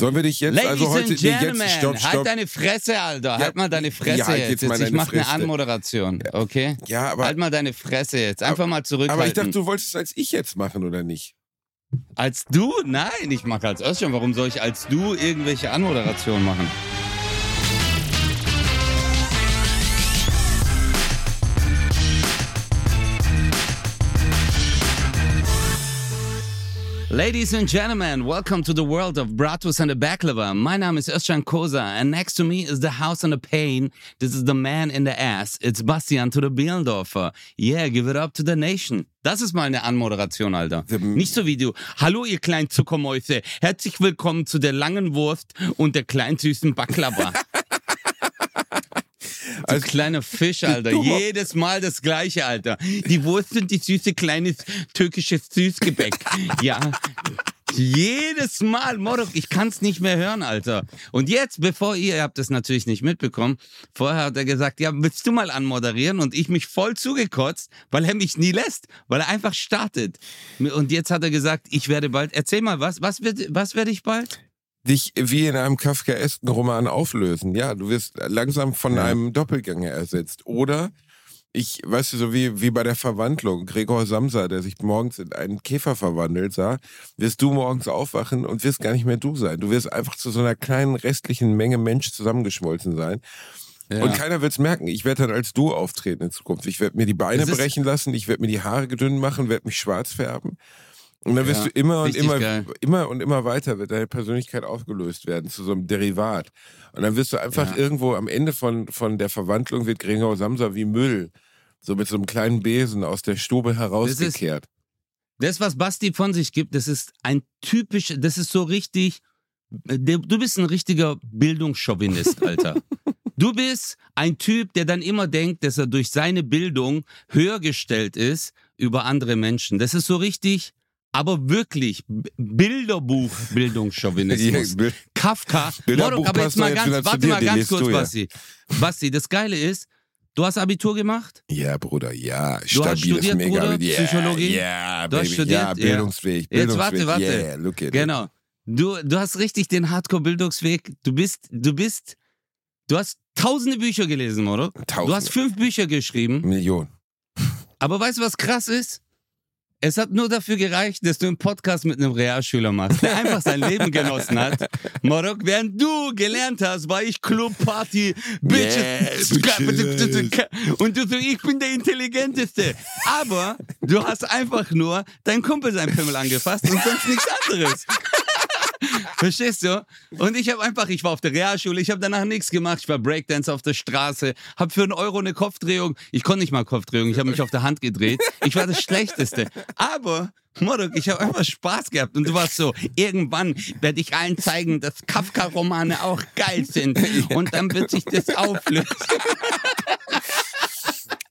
Sollen wir dich jetzt, Ladies also heute, and nee, jetzt, stopp, stopp. halt deine Fresse, Alter. halt mal deine Fresse ja, halt jetzt. jetzt mal ich deine mach eine. Anmoderation, okay? ja, aber, halt mal deine Fresse jetzt. Einfach mal zurückhalten. aber ich dachte, du wolltest es als ich jetzt machen, oder nicht? als du? Nein, ich mache als Özcan. Warum soll ich als du irgendwelche Anmoderationen machen? Ladies and gentlemen, welcome to the world of Bratus and the Baklava. My name is Özcan Koza, and next to me is the house on the pain. This is the man in the ass. It's Bastian to the Bielendorfer. Yeah, give it up to the nation. Das ist mal eine Anmoderation, Alter. Nicht so wie du. Hallo, ihr kleinen Zuckermäuse. Herzlich willkommen zu der langen Wurst und der kleinen süßen Baklava. Als- kleiner Fisch, Alter. Jedes Mal das gleiche, Alter. Die Wurst und die süße kleine türkische Süßgebäck. Ja. Jedes Mal, Morok, ich kann's nicht mehr hören, Alter. Und jetzt, bevor ihr, ihr habt das natürlich nicht mitbekommen, vorher hat er gesagt, ja, willst du mal anmoderieren? Und ich mich voll zugekotzt, weil er mich nie lässt, weil er einfach startet. Und jetzt hat er gesagt, ich werde bald, erzähl mal, was, was, wird, was werde ich bald? Dich wie in einem kafkaesken Roman auflösen. Ja, du wirst langsam von Ja. einem Doppelgänger ersetzt. Oder ich, weißt du, so wie, wie bei der Verwandlung, Gregor Samsa, der sich morgens in einen Käfer verwandelt sah, wirst du morgens aufwachen und wirst gar nicht mehr du sein. Du wirst einfach zu so einer kleinen restlichen Menge Mensch zusammengeschmolzen sein. Ja. Und keiner wird's merken. Ich werde dann als du auftreten in Zukunft. Ich werde mir die Beine brechen lassen, ich werde mir die Haare gedünn machen, werde mich schwarz färben. Und dann wirst Ja, du immer und immer, geil. immer und immer weiter wird deine Persönlichkeit aufgelöst werden zu so einem Derivat. Und dann wirst du einfach Ja. irgendwo am Ende von, von der Verwandlung wird Gregor Samsa wie Müll. So mit so einem kleinen Besen aus der Stube herausgekehrt. Das, was Basti von sich gibt, das ist ein typisch, das ist so richtig, du du bist ein richtiger Bildungschauvinist, Alter. Du bist ein Typ, der dann immer denkt, dass er durch seine Bildung höher gestellt ist über andere Menschen. Das ist so richtig, aber wirklich B- Bilderbuch-Bildungschauvinismus. Ja, Bild- Kafka. Bilderbuch Morok, aber jetzt mal ganz, warte mal ganz kurz, du ja. Basti. Basti, das Geile ist, du hast Abitur gemacht? Ja, Bruder, ja. Du hast Stabiles studiert, Mega Bruder, yeah, Psychologie? Ja, Du hast Baby. studiert? ja, Ja. Bildungsweg. Jetzt Bildungsweg. warte, warte. Yeah, look at. Genau. Du, du hast richtig den Hardcore-Bildungsweg. Du bist, du bist, du hast tausende Bücher gelesen, oder? Tausende. Du hast fünf Bücher geschrieben. Million. Aber weißt du, was krass ist? Es hat nur dafür gereicht, dass du einen Podcast mit einem Realschüler machst, der einfach sein Leben genossen hat. Morok, während du gelernt hast, war ich Club, Party, Bitches. Yes, Und du so, ich bin der Intelligenteste. Aber du hast einfach nur dein Kumpel sein Pimmel angefasst und sonst nichts anderes. Verstehst du? Und ich habe einfach, ich war auf der Realschule, ich habe danach nichts gemacht. Ich war Breakdance auf der Straße, habe für einen Euro eine Kopfdrehung. Ich konnte nicht mal Kopfdrehung, ich habe mich auf der Hand gedreht. Ich war das Schlechteste. Aber, Morok, ich habe einfach Spaß gehabt. Und du warst so, irgendwann werde ich allen zeigen, dass Kafka-Romane auch geil sind. Und dann wird sich das auflösen.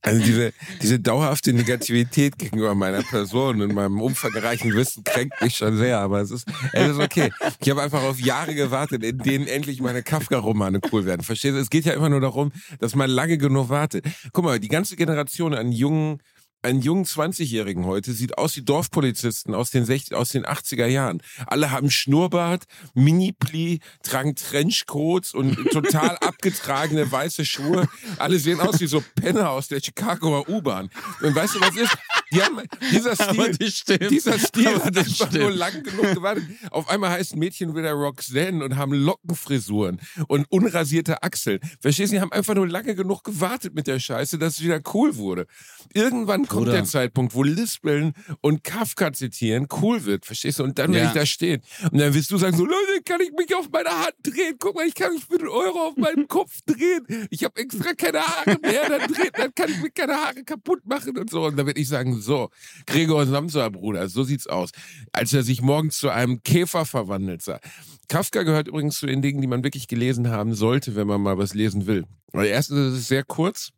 Also diese, diese dauerhafte Negativität gegenüber meiner Person und meinem umfangreichen Wissen kränkt mich schon sehr, aber es ist, es ist okay. Ich habe einfach auf Jahre gewartet, in denen endlich meine Kafka-Romane cool werden. Verstehst du? Es geht ja immer nur darum, dass man lange genug wartet. Guck mal, die ganze Generation an jungen einen jungen 20-Jährigen heute sieht aus wie Dorfpolizisten aus den, 60, aus den 80er Jahren. Alle haben Schnurrbart, Mini-Pli, tragen Trenchcoats und total abgetragene weiße Schuhe. Alle sehen aus wie so Penner aus der Chicagoer U-Bahn. Und weißt du, was ist? Die haben, dieser Stil, stimmt. dieser Stil hat einfach stimmt. nur lang genug gewartet. Auf einmal heißt Mädchen wieder Roxanne und haben Lockenfrisuren und unrasierte Achseln. Verstehst du? Die haben einfach nur lange genug gewartet mit der Scheiße, dass es wieder cool wurde. Irgendwann kommt Bruder. der Zeitpunkt, wo Lispeln und Kafka zitieren cool wird. Verstehst du? Und dann Ja. ich da stehen. Und dann wirst du sagen so, Leute, kann ich mich auf meine Hand drehen? Guck mal, ich kann mich mit einem Euro auf meinem Kopf drehen. Ich habe extra keine Haare mehr. Dann, drehen, dann kann ich mir keine Haare kaputt machen und so. Und dann werde ich sagen, so, Gregor Samsa, Bruder, so sieht's aus. Als er sich morgens zu einem Käfer verwandelt sah. Kafka gehört übrigens zu den Dingen, die man wirklich gelesen haben sollte, wenn man mal was lesen will. Weil erstens ist es sehr kurz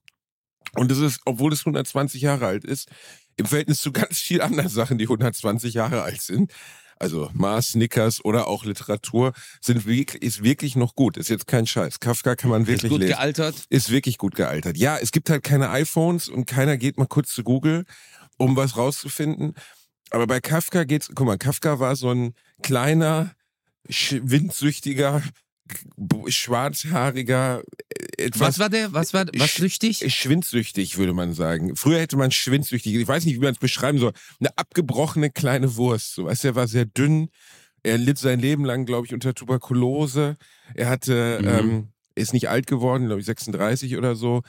und es ist, obwohl es 120 Jahre alt ist, im Verhältnis zu ganz vielen anderen Sachen, die 120 Jahre alt sind, also Mars, Snickers oder auch Literatur, sind wirklich, ist wirklich noch gut. Ist jetzt kein Scheiß. Kafka kann man Ist wirklich gut lesen gealtert. ist wirklich gut gealtert. Ja, es gibt halt keine iPhones und keiner geht mal kurz zu Google, um was rauszufinden. Aber bei Kafka geht's, guck mal, Kafka war so ein kleiner, windsüchtiger, schwarzhaariger, äh, etwas. Was war der? Was war was süchtig? Schwindsüchtig, würde man sagen. Früher hätte man schwindsüchtig, ich weiß nicht, wie man es beschreiben soll, eine abgebrochene kleine Wurst. So, weißt du, er war sehr dünn. Er litt sein Leben lang, glaube ich, unter Tuberkulose. Er hatte, Mhm. ähm, ist nicht alt geworden, glaube ich, 36 oder so.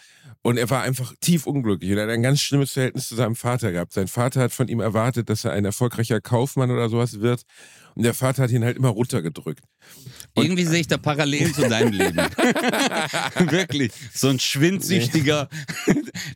Und er war einfach tief unglücklich. Und er hat ein ganz schlimmes Verhältnis zu seinem Vater gehabt. Sein Vater hat von ihm erwartet, dass er ein erfolgreicher Kaufmann oder sowas wird. Und der Vater hat ihn halt immer runtergedrückt. Und- Irgendwie sehe ich da Parallelen zu deinem Leben. Wirklich. So ein schwindsüchtiger,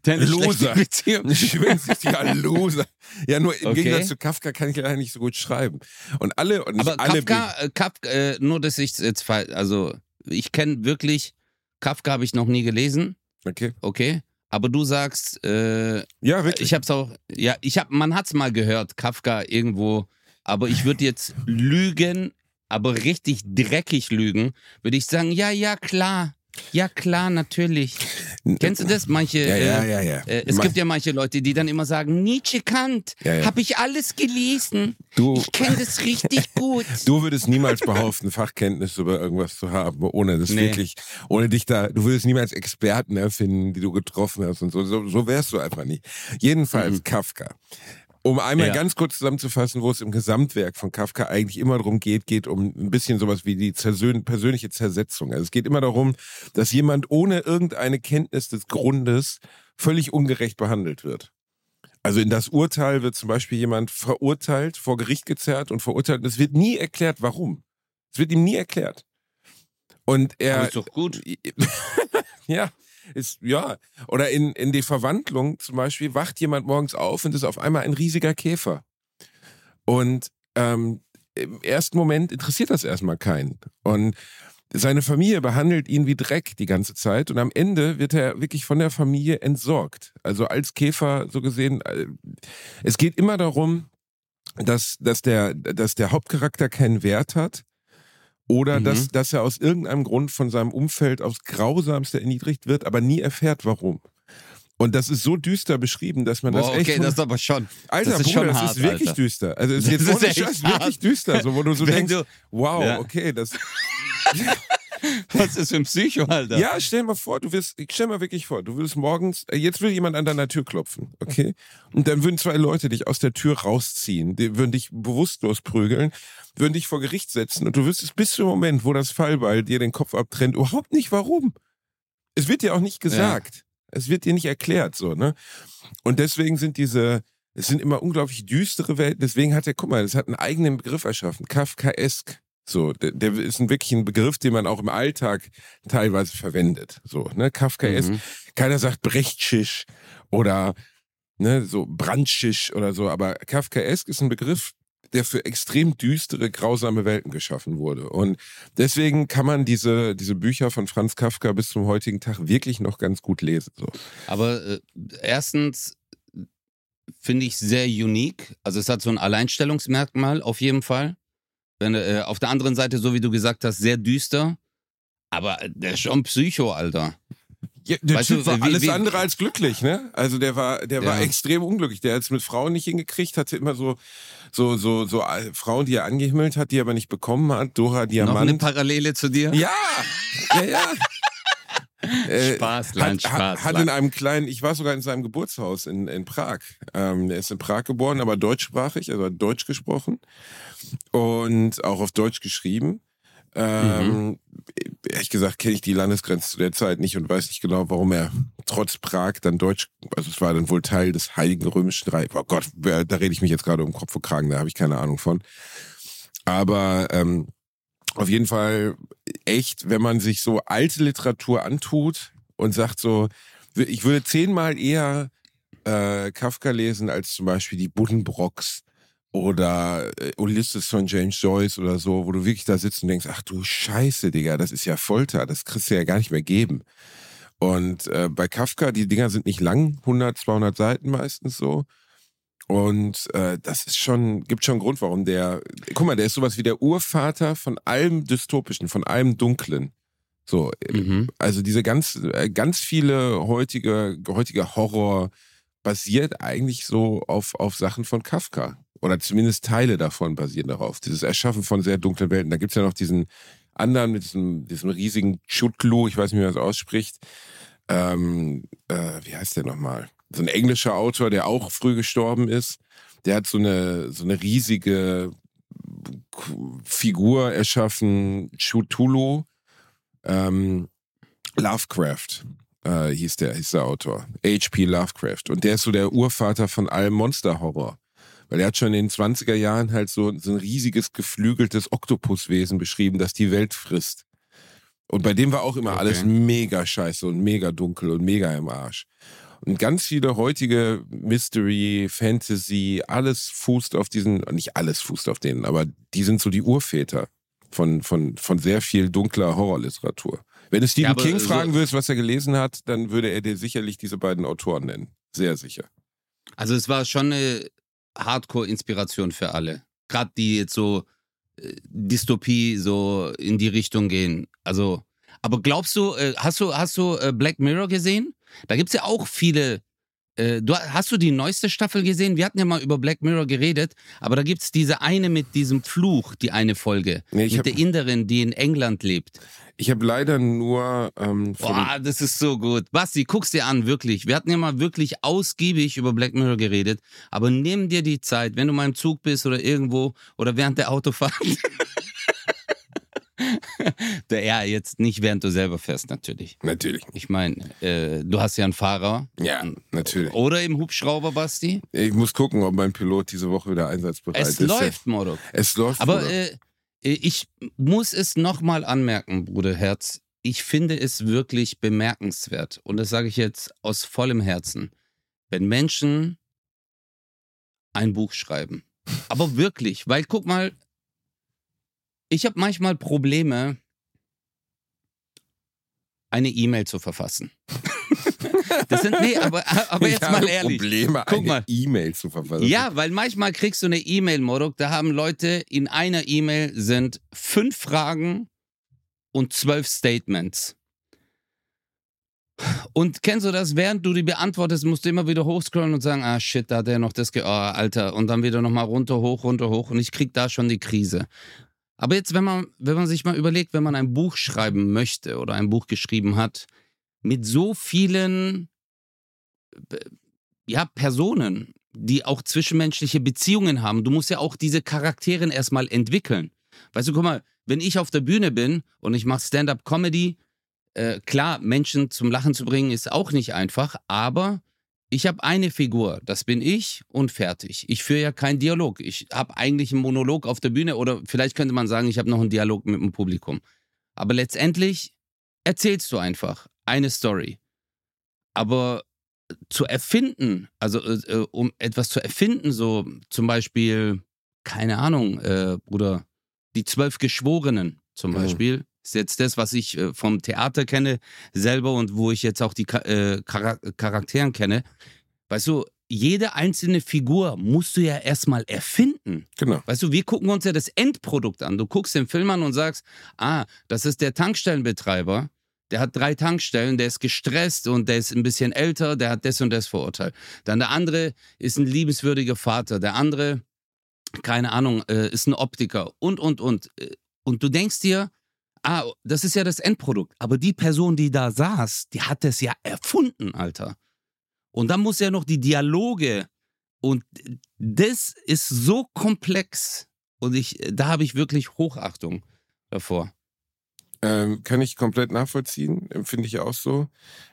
der Loser. Ein schwindsüchtiger Loser. Ja, nur im Okay. Gegensatz zu Kafka kann ich leider nicht so gut schreiben. Und alle, und nicht Aber alle Kafka, äh, Kafka äh, nur dass ich jetzt also ich kenne wirklich, Kafka habe ich noch nie gelesen, Okay. okay? Aber du sagst, äh, Ja, wirklich. ich hab's auch, ja, ich hab, man hat's mal gehört, Kafka irgendwo, aber ich würde jetzt lügen, aber richtig dreckig lügen, würde ich sagen, ja, ja, klar. Ja, klar, natürlich. Kennst du das? Manche, Ja, ja, äh, ja, ja. äh, es Ma- gibt ja manche Leute, die dann immer sagen, Nietzsche Kant, Ja, ja. habe ich alles gelesen. Du, Ich kenne das richtig gut. du würdest niemals behaupten, Fachkenntnis über irgendwas zu haben, ohne das Nee. wirklich, ohne dich da, du würdest niemals Experten erfinden, die du getroffen hast und so. So, so wärst du einfach nicht. Jedenfalls Kafka. Um einmal Ja. ganz kurz zusammenzufassen, wo es im Gesamtwerk von Kafka eigentlich immer darum geht, geht um ein bisschen sowas wie die zersön persönliche Zersetzung. Also es geht immer darum, dass jemand ohne irgendeine Kenntnis des Grundes völlig ungerecht behandelt wird. Also in das Urteil wird zum Beispiel jemand verurteilt, vor Gericht gezerrt und verurteilt. Und es wird nie erklärt, warum. Es wird ihm nie erklärt. Und er. Aber ist doch gut. ja, ist, ja. Oder in, in die Verwandlung zum Beispiel wacht jemand morgens auf und ist auf einmal ein riesiger Käfer. Und ähm, im ersten Moment interessiert das erstmal keinen. Und seine Familie behandelt ihn wie Dreck die ganze Zeit und am Ende wird er wirklich von der Familie entsorgt. Also als Käfer so gesehen. äh, Es geht immer darum, dass, dass, der, dass der Hauptcharakter keinen Wert hat oder Mhm. dass, dass er aus irgendeinem Grund von seinem Umfeld aufs Grausamste erniedrigt wird, aber nie erfährt, warum. Und das ist so düster beschrieben, dass man Boah, das echt. okay, das ist aber schon. Alter, das ist Bruder, schon das hart, ist wirklich Alter. düster. Also es ist Das jetzt ist ohne echt Scheiß wirklich düster, so wo du so Wenn denkst, du- wow, Ja. okay, das. Was ist für ein Psycho, Alter? Ja, stell mal vor, du wirst, stell mal wirklich vor, du würdest morgens, äh, jetzt will jemand an deiner Tür klopfen, okay? Und dann würden zwei Leute dich aus der Tür rausziehen, die würden dich bewusstlos prügeln, würden dich vor Gericht setzen und du wüsstest bis zum Moment, wo das Fallbeil dir den Kopf abtrennt, überhaupt nicht warum. Es wird dir auch nicht gesagt. Es wird dir nicht erklärt, so, ne? Und deswegen sind diese, es sind immer unglaublich düstere Welten. Deswegen hat er, guck mal, das hat einen eigenen Begriff erschaffen. Kafkaesk. So, der, der ist ein, wirklich ein Begriff, den man auch im Alltag teilweise verwendet. So, ne? Kafkaesk. Mhm. Keiner sagt Brechtschisch oder ne, so Brandschisch oder so, aber Kafkaesk ist ein Begriff, der für extrem düstere, grausame Welten geschaffen wurde. Und deswegen kann man diese, diese Bücher von Franz Kafka bis zum heutigen Tag wirklich noch ganz gut lesen. So. Aber äh, erstens finde ich sehr unique. Also es hat so ein Alleinstellungsmerkmal auf jeden Fall. Wenn, äh, auf der anderen Seite, so wie du gesagt hast, sehr düster. Aber der ist schon Psycho, Alter. Ja, der Weißt Typ du, war wie- alles wie- andere als glücklich, ne? Also der war, der war Ja. extrem unglücklich. Der hat es mit Frauen nicht hingekriegt, hatte immer so, so, so, so äh, Frauen, die er angehimmelt hat, die er aber nicht bekommen hat. Dora Noch eine Diamant. Parallele zu dir? Ja, ja, ja. Äh, Spaß, hat, Land, Spaß. Hat, hat in einem kleinen, ich war sogar in seinem Geburtshaus in, in Prag. Ähm, er ist in Prag geboren, aber deutschsprachig, also hat Deutsch gesprochen und auch auf Deutsch geschrieben. Ähm, Ehrlich gesagt kenne ich die Landesgrenze zu der Zeit nicht und weiß nicht genau, warum er trotz Prag dann Deutsch, also es war dann wohl Teil des Heiligen Römischen Reichs. Oh Gott, da rede ich mich jetzt gerade um Kopf und Kragen, da habe ich keine Ahnung von. Aber ähm, auf jeden Fall echt, wenn man sich so alte Literatur antut und sagt so, ich würde zehnmal eher äh, Kafka lesen als zum Beispiel die Buddenbrocks oder äh, Ulysses von James Joyce oder so, wo du wirklich da sitzt und denkst, ach du Scheiße, Digga, das ist ja Folter, das kriegst du ja gar nicht mehr geben. Und äh, bei Kafka, die Dinger sind nicht lang, 100, 200 Seiten meistens so. Und äh, das ist schon, gibt schon einen Grund, warum der, guck mal, der ist sowas wie der Urvater von allem Dystopischen, von allem Dunklen. So, äh, Mhm. also diese ganz, äh, ganz viele heutige, heutige Horror basiert eigentlich so auf, auf Sachen von Kafka. Oder zumindest Teile davon basieren darauf. Dieses Erschaffen von sehr dunklen Welten. Da gibt es ja noch diesen anderen mit diesem, diesem riesigen Chutlu, ich weiß nicht, wie man das ausspricht. Ähm, äh, wie heißt der nochmal? So ein englischer Autor, der auch früh gestorben ist. Der hat so eine, so eine riesige Figur erschaffen, Chutulu. Ähm, Lovecraft äh, hieß, der, hieß der Autor. H.P. Lovecraft. Und der ist so der Urvater von allem Monsterhorror. Weil er hat schon in den 20er Jahren halt so, so ein riesiges, geflügeltes Oktopuswesen beschrieben, das die Welt frisst. Und bei dem war auch immer okay. alles mega scheiße und mega dunkel und mega im Arsch. Und ganz viele heutige Mystery, Fantasy, alles fußt auf diesen, nicht alles fußt auf denen, aber die sind so die Urväter von, von, von sehr viel dunkler Horrorliteratur. Wenn du Stephen ja, King fragen so, willst, was er gelesen hat, dann würde er dir sicherlich diese beiden Autoren nennen. Sehr sicher. Also es war schon eine Hardcore-Inspiration für alle. Gerade die jetzt so äh, Dystopie so in die Richtung gehen. Also, aber glaubst du, äh, hast du, hast du äh, Black Mirror gesehen? Da gibt es ja auch viele äh, du, hast du die neueste Staffel gesehen? Wir hatten ja mal über Black Mirror geredet, aber da gibt es diese eine mit diesem Fluch, die eine Folge. Nee, mit hab, der Inderin, die in England lebt. Ich habe leider nur. Ähm, Boah, das ist so gut. Basti, guck's dir an, wirklich. Wir hatten ja mal wirklich ausgiebig über Black Mirror geredet, aber nimm dir die Zeit, wenn du mal im Zug bist oder irgendwo oder während der Autofahrt. ja, jetzt nicht, während du selber fährst, natürlich. Natürlich. Ich meine, äh, du hast ja einen Fahrer. Ja, natürlich. Oder im Hubschrauber, Basti. Ich muss gucken, ob mein Pilot diese Woche wieder einsatzbereit es ist. Es läuft, Mordok. Es läuft. Aber äh, ich muss es nochmal anmerken, Bruder Herz. Ich finde es wirklich bemerkenswert. Und das sage ich jetzt aus vollem Herzen. Wenn Menschen ein Buch schreiben. Aber wirklich, weil guck mal, ich habe manchmal Probleme, eine E-Mail zu verfassen. Das sind, nee, aber, aber jetzt mal ehrlich. Probleme, Guck eine E-Mail zu verfassen. Ja, weil manchmal kriegst du eine E-Mail, Morok, da haben Leute in einer E-Mail sind fünf Fragen und zwölf Statements. Und kennst du das, während du die beantwortest, musst du immer wieder hochscrollen und sagen, ah shit, da hat der noch das, ge oh, Alter, und dann wieder nochmal runter, hoch, runter, hoch und ich krieg da schon die Krise. Aber jetzt, wenn man, wenn man sich mal überlegt, wenn man ein Buch schreiben möchte oder ein Buch geschrieben hat, mit so vielen äh, ja, Personen, die auch zwischenmenschliche Beziehungen haben, du musst ja auch diese Charaktere erstmal entwickeln. Weißt du, guck mal, wenn ich auf der Bühne bin und ich mache Stand-up-Comedy, äh, klar, Menschen zum Lachen zu bringen, ist auch nicht einfach, aber ich habe eine Figur, das bin ich und fertig. Ich führe ja keinen Dialog. Ich habe eigentlich einen Monolog auf der Bühne oder vielleicht könnte man sagen, ich habe noch einen Dialog mit dem Publikum. Aber letztendlich erzählst du einfach eine Story. Aber zu erfinden, also äh, äh um etwas zu erfinden, so zum Beispiel, keine Ahnung, äh, Bruder, die zwölf Geschworenen zum mhm. Beispiel, ist jetzt das, was ich äh, vom Theater kenne selber und wo ich jetzt auch die äh, Charakteren kenne. Weißt du, jede einzelne Figur musst du ja erstmal erfinden. Genau. Weißt du, wir gucken uns ja das Endprodukt an. Du guckst den Film an und sagst, ah, das ist der Tankstellenbetreiber. Der hat drei Tankstellen, der ist gestresst und der ist ein bisschen älter, der hat das und das Vorurteil. Dann der andere ist ein liebenswürdiger Vater. Der andere, keine Ahnung, äh, ist ein Optiker und, und, und. Und du denkst dir, ah, das ist ja das Endprodukt. Aber die Person, die da saß, die hat es ja erfunden, Alter. Und dann muss ja noch die Dialoge. Und das ist so komplex. Und ich, da habe ich wirklich Hochachtung davor. Ähm, kann ich komplett nachvollziehen, empfinde ich auch so.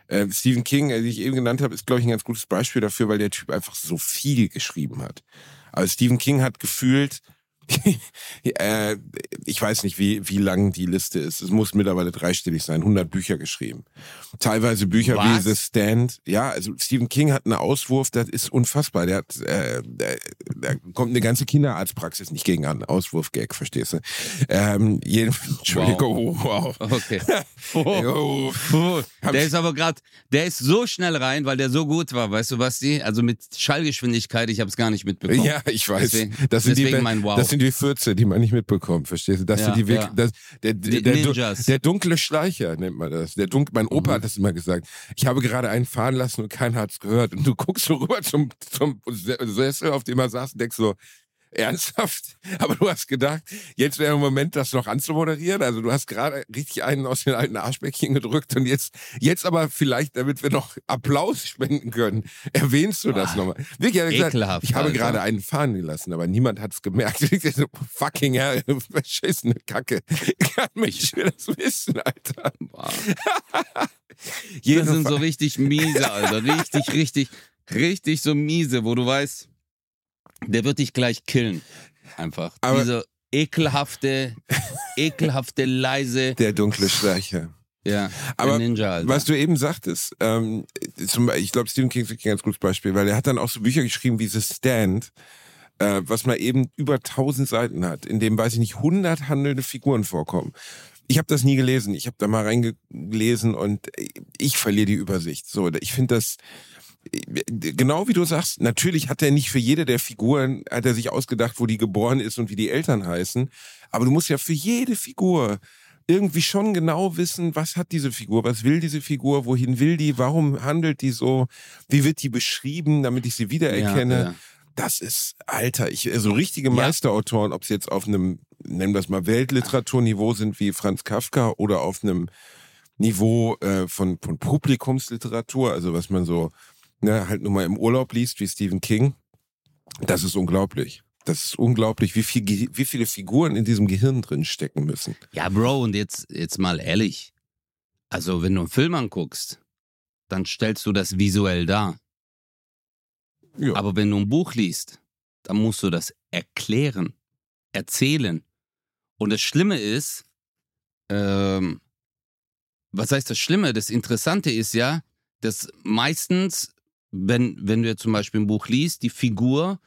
Äh, Stephen King, den ich eben genannt habe, ist, glaube ich, ein ganz gutes Beispiel dafür, weil der Typ einfach so viel geschrieben hat. Also Stephen King hat gefühlt äh, ich weiß nicht, wie, wie lang die Liste ist. Es muss mittlerweile dreistellig sein. 100 Bücher geschrieben. Teilweise Bücher Was? wie The Stand. Ja, also Stephen King hat einen Auswurf, das ist unfassbar. Der hat, äh, da kommt eine ganze Kinderarztpraxis nicht gegen an. Auswurf-Gag, verstehst du? Ähm, jeden, Entschuldigung, wow. wow. Okay. oh. Oh. Der ist aber gerade, der ist so schnell rein, weil der so gut war, weißt du, Basti? Also mit Schallgeschwindigkeit, ich habe es gar nicht mitbekommen. Ja, ich weiß. Deswegen, das sind deswegen die, mein Wow. Das sind die Fürze, die man nicht mitbekommt, verstehst du? Das ja, sind die, ja. das, der, der, der, der, dunkle Schleicher nennt man das. Der Dun mein Opa mhm. hat das immer gesagt. Ich habe gerade einen fahren lassen und keiner hat es gehört. Und du guckst so rüber zum, zum Sessel, auf dem er saß und denkst so, Ernsthaft? Aber du hast gedacht, jetzt wäre der Moment, das noch anzumoderieren. Also du hast gerade richtig einen aus den alten Arschbäckchen gedrückt und jetzt, jetzt aber vielleicht, damit wir noch Applaus spenden können, erwähnst du das nochmal. Wirklich, er gesagt, Ekelhaft, ich habe Alter. gerade einen fahren gelassen, aber niemand hat es gemerkt. Ich so, Fucking hell, verschissene Kacke. Kann mich will das wissen, Alter. Jeden sind so richtig miese, Alter. Richtig, richtig, richtig so miese, wo du weißt, der wird dich gleich killen. Einfach. Aber- Diese ekelhafte, ekelhafte, leise, der dunkle Streicher. ja, Aber Ninja. Was du eben sagtest, ähm, zum, ich glaube, Stephen King ist ein ganz gutes Beispiel, weil er hat dann auch so Bücher geschrieben wie The Stand, äh, was mal eben über 1000 Seiten hat, in dem, weiß ich nicht, 100 handelnde Figuren vorkommen. Ich habe das nie gelesen. Ich habe da mal reingelesen und ich verliere die Übersicht. So, ich finde das genau wie du sagst. Natürlich hat er nicht für jede der Figuren hat er sich ausgedacht, wo die geboren ist und wie die Eltern heißen. Aber du musst ja für jede Figur irgendwie schon genau wissen, was hat diese Figur, was will diese Figur, wohin will die, warum handelt die so, wie wird die beschrieben, damit ich sie wiedererkenne. Ja, ja. Das ist, Alter, ich, so richtige Meisterautoren, ob sie jetzt auf einem, nennen wir das mal Weltliteraturniveau sind wie Franz Kafka oder auf einem Niveau äh, von, von Publikumsliteratur, also was man so ne, halt nur mal im Urlaub liest wie Stephen King, das ist unglaublich. Das ist unglaublich, wie, viel, wie viele Figuren in diesem Gehirn drin stecken müssen. Ja, Bro, und jetzt, jetzt mal ehrlich. Also, wenn du einen Film anguckst, dann stellst du das visuell dar. Ja. Aber wenn du ein Buch liest, dann musst du das erklären, erzählen. Und das Schlimme ist, ähm, was heißt das Schlimme? Das Interessante ist ja, dass meistens, wenn, wenn du jetzt zum Beispiel ein Buch liest, die Figur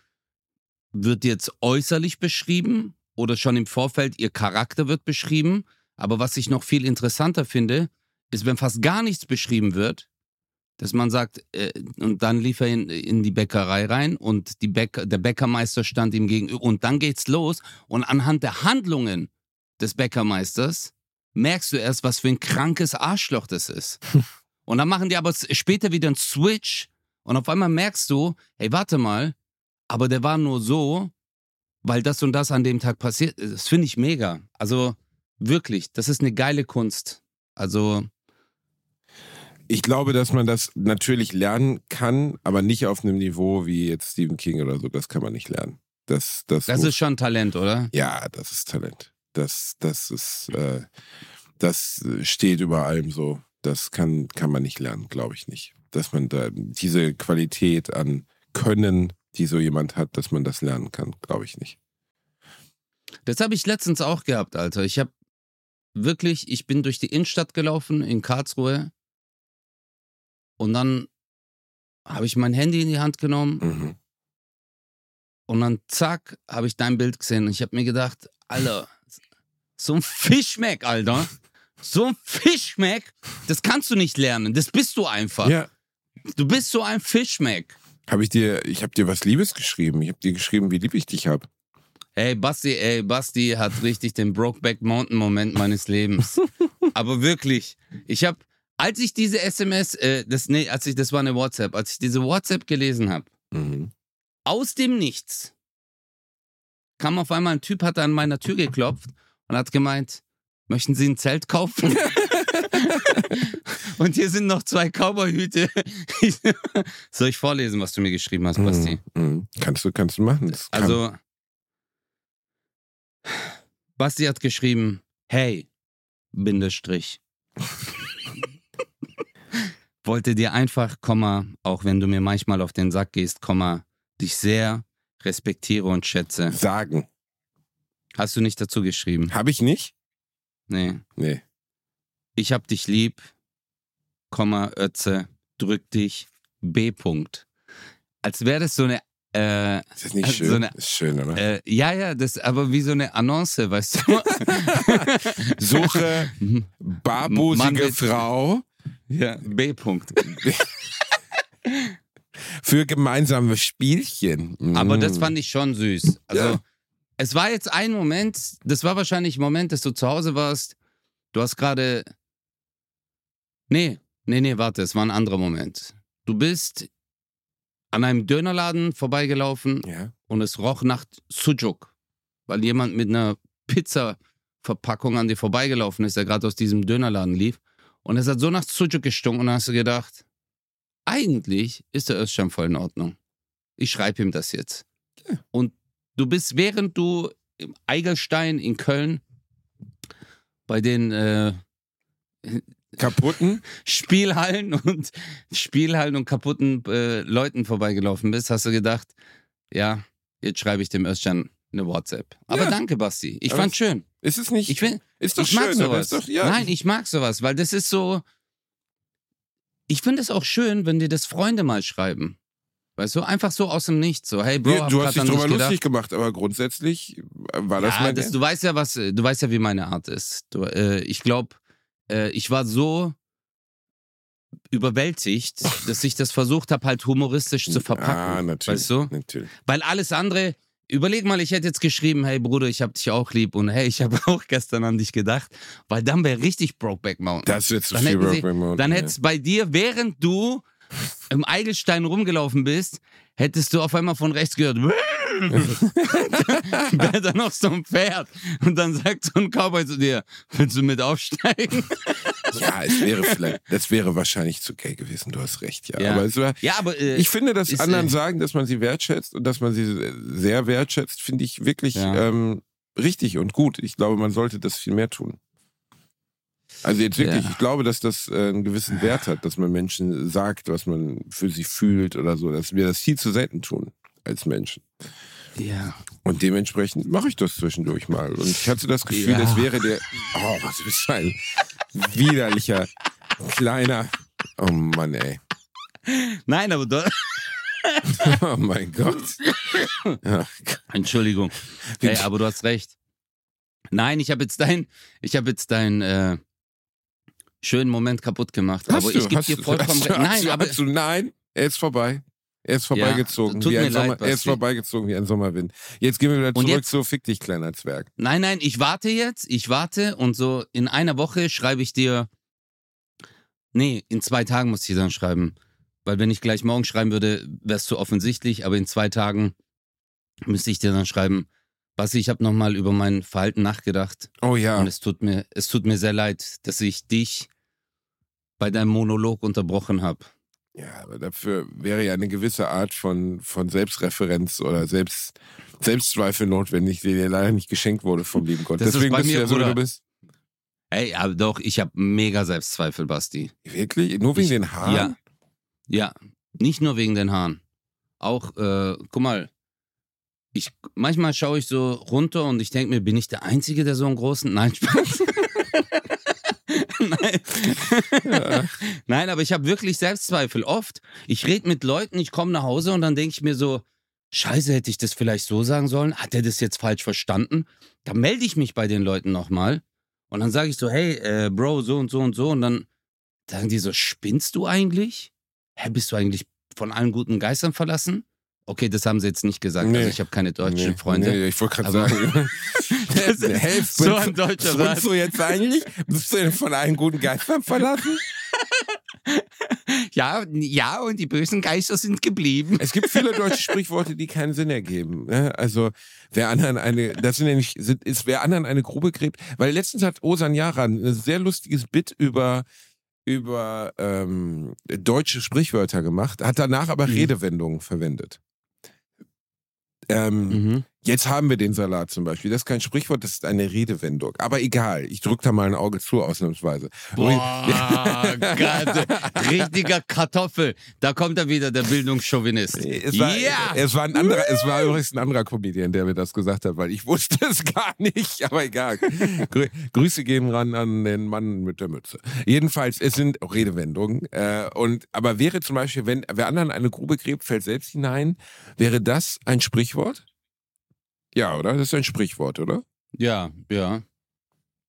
wird jetzt äußerlich beschrieben oder schon im Vorfeld ihr Charakter wird beschrieben. Aber was ich noch viel interessanter finde, ist, wenn fast gar nichts beschrieben wird, dass man sagt, äh, und dann lief er in, in die Bäckerei rein und die Bäcker, der Bäckermeister stand ihm gegenüber und dann geht's los und anhand der Handlungen des Bäckermeisters merkst du erst, was für ein krankes Arschloch das ist. und dann machen die aber später wieder einen Switch und auf einmal merkst du, hey, warte mal, aber der war nur so, weil das und das an dem Tag passiert. ist. Das finde ich mega. Also wirklich, das ist eine geile Kunst. Also Ich glaube, dass man das natürlich lernen kann, aber nicht auf einem Niveau wie jetzt Stephen King oder so. Das kann man nicht lernen. Das, das, das muss- ist schon Talent, oder? ja, das ist Talent. Das, das ist, äh, das steht über allem so. Das kann, kann man nicht lernen, glaube ich nicht. Dass man da diese Qualität an Können, die so jemand hat, dass man das lernen kann, glaube ich nicht. Das habe ich letztens auch gehabt, Alter. Ich habe wirklich, ich bin durch die Innenstadt gelaufen in Karlsruhe und dann habe ich mein Handy in die Hand genommen Mhm. und dann zack, habe ich dein Bild gesehen und ich habe mir gedacht, Alter, so ein Fischmeck, Alter. So ein Fischmeck, das kannst du nicht lernen. Das bist du einfach. Ja, Du bist so ein Fischmeck. habe ich dir, ich habe dir was Liebes geschrieben. Ich habe dir geschrieben, wie lieb ich dich habe. Ey, Basti, ey, Basti hat richtig den Brokeback Mountain Moment meines Lebens. Aber wirklich, ich habe, als ich diese SMS, äh, das, nee, als ich, das war eine WhatsApp, als ich diese WhatsApp gelesen habe, Mhm. aus dem Nichts kam auf einmal ein Typ, hat an meiner Tür geklopft und hat gemeint, möchten Sie ein Zelt kaufen? und hier sind noch zwei Cowboyhüte. Soll ich vorlesen, was du mir geschrieben hast, Basti? Mhm. Mhm. Kannst du, kannst du machen. Kann- Also, Basti hat geschrieben, hey, Bindestrich. Wollte dir einfach, Komma, auch wenn du mir manchmal auf den Sack gehst, Komma, dich sehr respektiere und schätze. sagen. Hast du nicht dazu geschrieben? Habe ich nicht? Nee. Nee. Ich hab dich lieb, Komma, Ötze, drück dich, B. -Punkt. Als wäre das so eine, äh, Ist das nicht Also schön? so eine- ist schön, oder? äh, ja, ja, das aber wie so eine Annonce, weißt du? Suche Mann barbusige Frau Ja, B. -Punkt. für gemeinsame Spielchen. Aber Mm. das fand ich schon süß. Also, Ja. es war jetzt ein Moment, das war wahrscheinlich ein Moment, dass du zu Hause warst. Du hast gerade. Nee, nee, nee, warte, es war ein anderer Moment. Du bist an einem Dönerladen vorbeigelaufen Ja. und es roch nach Sujuk, weil jemand mit einer Pizza-Verpackung an dir vorbeigelaufen ist, der gerade aus diesem Dönerladen lief. Und es hat so nach Sujuk gestunken und dann hast du gedacht, eigentlich ist der Özcan voll in Ordnung. Ich schreibe ihm das jetzt. Ja. Und du bist, während du im Eigelstein in Köln bei den äh, Kaputten? Spielhallen und Spielhallen und kaputten äh, Leuten vorbeigelaufen bist, hast du gedacht, ja, jetzt schreibe ich dem Özcan eine WhatsApp. Aber Ja. danke, Basti. Ich Aber fand's schön. Ist es nicht? Ich, find, ist doch ich mag schön, aber sowas. doch, ja. Nein, ich mag sowas, weil das ist so. Ich finde es auch schön, wenn dir das Freunde mal schreiben. Weißt du, einfach so aus dem Nichts. So, hey Bro, hab du hast dich drüber lustig gemacht, aber grundsätzlich war das ja, mein das, du weißt ja, was, du weißt ja, wie meine Art ist. Du, äh, ich glaube, äh, ich war so überwältigt, dass ich das versucht habe, halt humoristisch zu verpacken. Ah, natürlich. Weißt du? Natürlich. Weil alles andere, überleg mal, ich hätte jetzt geschrieben, hey Bruder, ich hab dich auch lieb und hey, ich habe auch gestern an dich gedacht, weil dann wäre richtig Brokeback Mountain. Das wird zu Dann viel Rock Mountain, Dann ja. hätte es bei dir, während du im Eigelstein rumgelaufen bist, hättest du auf einmal von rechts gehört, wäre da noch so ein Pferd. Und dann sagt so ein Cowboy zu dir, willst du mit aufsteigen? Ja, es wäre vielleicht, das wäre wahrscheinlich zu gay gewesen, du hast recht, ja. Ja. Aber es war, Ja, aber äh, ich finde, dass ist, anderen äh, sagen, dass man sie wertschätzt und dass man sie sehr wertschätzt, finde ich wirklich Ja. ähm, richtig und gut. Ich glaube, man sollte das viel mehr tun. Also jetzt wirklich, Ja. ich glaube, dass das äh, einen gewissen Wert hat, dass man Menschen sagt, was man für sie fühlt oder so, dass wir das viel zu selten tun als Menschen. ja. Und dementsprechend mache ich das zwischendurch mal. Und ich hatte das Gefühl, Ja. das wäre der. Oh, was bist du ein widerlicher, kleiner. Oh Mann, ey. Nein, aber du, Oh mein Gott. Ja, Entschuldigung. Hey, aber du hast recht. Nein, ich habe jetzt dein, ich habe jetzt dein äh, schönen Moment kaputt gemacht. hast aber du, ich gebe dir du- vollkommen du- recht. Nein, du- aber du, nein, er ist vorbei. Er ist vorbeigezogen. tut wie ein Sommer, leid, er ist vorbeigezogen wie ein Sommerwind. Jetzt gehen wir wieder zurück zu Fick dich, kleiner Zwerg. Nein, nein, ich warte jetzt, ich warte und so in einer Woche schreibe ich dir. Nee, in zwei Tagen muss ich dann schreiben. Weil wenn ich gleich morgen schreiben würde, wäre es zu offensichtlich, aber in zwei Tagen müsste ich dir dann schreiben, Basti, ich habe nochmal über mein Verhalten nachgedacht Oh ja. und es tut mir, es tut mir sehr leid, dass ich dich bei deinem Monolog unterbrochen habe. Ja, aber dafür wäre ja eine gewisse Art von, von Selbstreferenz oder Selbst, Selbstzweifel notwendig, die dir leider nicht geschenkt wurde vom lieben Gott. Das Deswegen bist du mir, ja so, wie du bist. Ey, aber doch, ich habe mega Selbstzweifel, Basti. Wirklich? Nur wegen Ich- den Haaren? Ja. Ja, nicht nur wegen den Haaren. Auch, äh, guck mal, ich, manchmal schaue ich so runter und ich denke mir, bin ich der Einzige, der so einen großen. Nein, Spaß. Nein. Nein, aber ich habe wirklich Selbstzweifel. Oft. Ich rede mit Leuten, ich komme nach Hause und dann denke ich mir so, Scheiße, hätte ich das vielleicht so sagen sollen? Hat er das jetzt falsch verstanden? Da melde ich mich bei den Leuten nochmal und dann sage ich so, hey, äh, Bro, so und so und so. Und dann sagen die so, spinnst du eigentlich? Hä, bist du eigentlich von allen guten Geistern verlassen? Okay, das haben sie jetzt nicht gesagt. Nee. Also ich habe keine deutschen Nee, Freunde. Nee, ich wollte gerade sagen. Das ist so ein deutscher Satz. du jetzt eigentlich? Bist du denn von allen guten Geistern verlassen? Ja, ja, und die bösen Geister sind geblieben. Es gibt viele deutsche Sprichworte, die keinen Sinn ergeben. Ne? Also wer anderen eine, das sind nämlich, sind, ist wer anderen eine Grube gräbt. Weil letztens hat Osan Yaran ein sehr lustiges Bit über über ähm, deutsche Sprichwörter gemacht, hat danach aber Mhm. Redewendungen verwendet. Ähm, Mhm. Jetzt haben wir den Salat zum Beispiel. Das ist kein Sprichwort, das ist eine Redewendung. Aber egal, ich drücke da mal ein Auge zu, ausnahmsweise. Boah, Gott, richtiger Kartoffel. Da kommt er wieder, der Bildungschauvinist. Es war, Ja! es, war ein anderer, es war übrigens ein anderer Comedian, der mir das gesagt hat, weil ich wusste es gar nicht, aber egal. Grü Grüße gehen ran an den Mann mit der Mütze. Jedenfalls, es sind Redewendungen. Äh, und, aber wäre zum Beispiel, wenn wer anderen eine Grube gräbt, fällt selbst hinein, wäre das ein Sprichwort? Ja, oder? Das ist ein Sprichwort, oder? Ja, ja.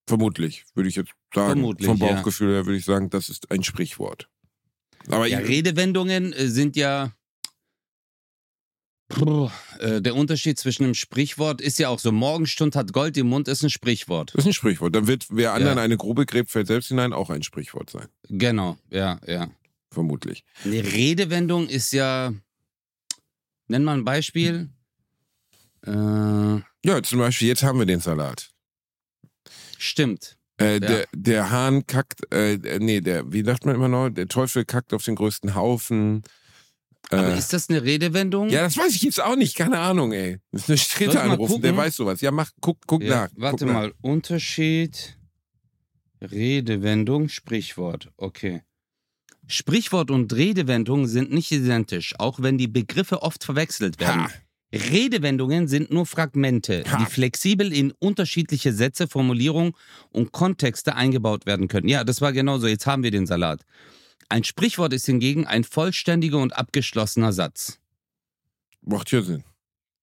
Vermutlich, würde ich jetzt sagen. Vermutlich, Vom ja. Bauchgefühl her würde ich sagen, das ist ein Sprichwort. Aber Ja, Redewendungen äh, sind ja. Puh, äh, der Unterschied zwischen einem Sprichwort ist ja auch so: Morgenstund hat Gold im Mund ist ein Sprichwort. ist ein Sprichwort. Dann wird, wer anderen Ja. eine Grube gräbt, fällt selbst hinein, auch ein Sprichwort sein. Genau, ja, ja. Vermutlich. Eine Redewendung ist ja. Nenn mal ein Beispiel. Äh, Ja, zum Beispiel, jetzt haben wir den Salat. stimmt. Äh, der, der Hahn kackt, äh, nee, der, wie sagt man immer noch? Der Teufel kackt auf den größten Haufen. Aber Äh, ist das eine Redewendung? ja, das weiß ich jetzt auch nicht, keine Ahnung, ey. Das ist eine Stritte anrufen, der weiß sowas. Ja, mach, guck, guck Ja, nach. Warte guck mal, Unterschied, Redewendung, Sprichwort. Okay. Sprichwort und Redewendung sind nicht identisch, auch wenn die Begriffe oft verwechselt Nach. werden. Ha, Redewendungen sind nur Fragmente, Ha. die flexibel in unterschiedliche Sätze, Formulierungen und Kontexte eingebaut werden können. Ja, das war genauso. Jetzt haben wir den Salat. Ein Sprichwort ist hingegen ein vollständiger und abgeschlossener Satz. macht ja Sinn.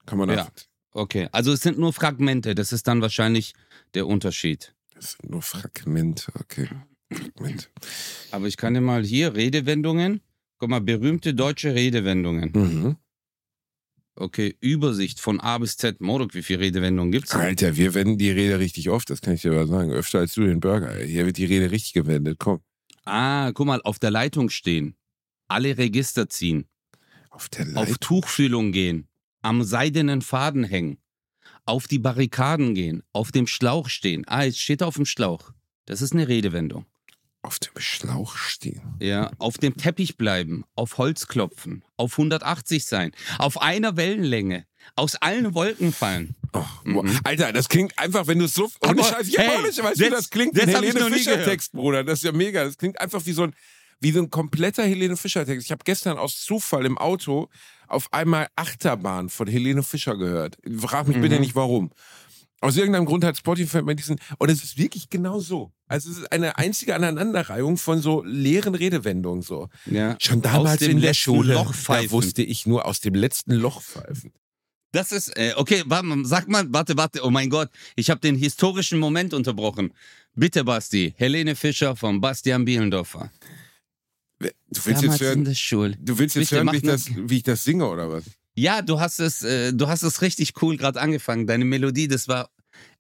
Kann man Ja. nachvollziehen. Okay, also es sind nur Fragmente. Das ist dann wahrscheinlich der Unterschied. Das sind nur Fragmente, okay. Fragmente. Aber ich kann dir mal hier Redewendungen. Guck mal, berühmte deutsche Redewendungen. Mhm. Okay, Übersicht von A bis Z. Modok, wie viele Redewendungen gibt's? denn? Alter, wir wenden die Rede richtig oft, das kann ich dir aber sagen. Öfter als du den Burger. Hier wird die Rede richtig gewendet. Komm. Ah, guck mal, auf der Leitung stehen. Alle Register ziehen. Auf der Auf Leitung. Tuchfühlung gehen. Am seidenen Faden hängen. Auf die Barrikaden gehen. Auf dem Schlauch stehen. Ah, jetzt steht er auf dem Schlauch. Das ist eine Redewendung. Auf dem Schlauch stehen. Ja, auf dem Teppich bleiben, auf Holz klopfen, auf 180 sein, auf einer Wellenlänge, aus allen Wolken fallen. Oh, Mhm. Alter, das klingt einfach, wenn du es so. Ohne Aber, Scheiß, ich hab hey, auch nicht, weißt du, das- das klingt das wie ein Helene noch nie Fischer gehört. Text, Bruder. Das ist ja mega. Das klingt einfach wie so ein, wie so ein kompletter Helene Fischer Text. Ich habe gestern aus Zufall im Auto auf einmal Achterbahn von Helene Fischer gehört. Frag mich bitte Mhm. nicht warum. Aus irgendeinem Grund hat Spotify mir diesen. Und es ist wirklich genau so. Also es ist eine einzige Aneinanderreihung von so leeren Redewendungen so. Ja. Schon damals in der Schule, da wusste ich nur aus dem letzten Loch pfeifen. Das ist, äh, okay, warte, sag mal, warte, warte, oh mein Gott, ich habe den historischen Moment unterbrochen. Bitte, Basti, Helene Fischer von Bastian Bielendorfer. Du willst jetzt Damals in hören, der Schule. du willst jetzt Bitte, hören wie, ich das, wie ich das singe oder was? Ja, du hast es, äh, du hast es richtig cool gerade angefangen. Deine Melodie, das war,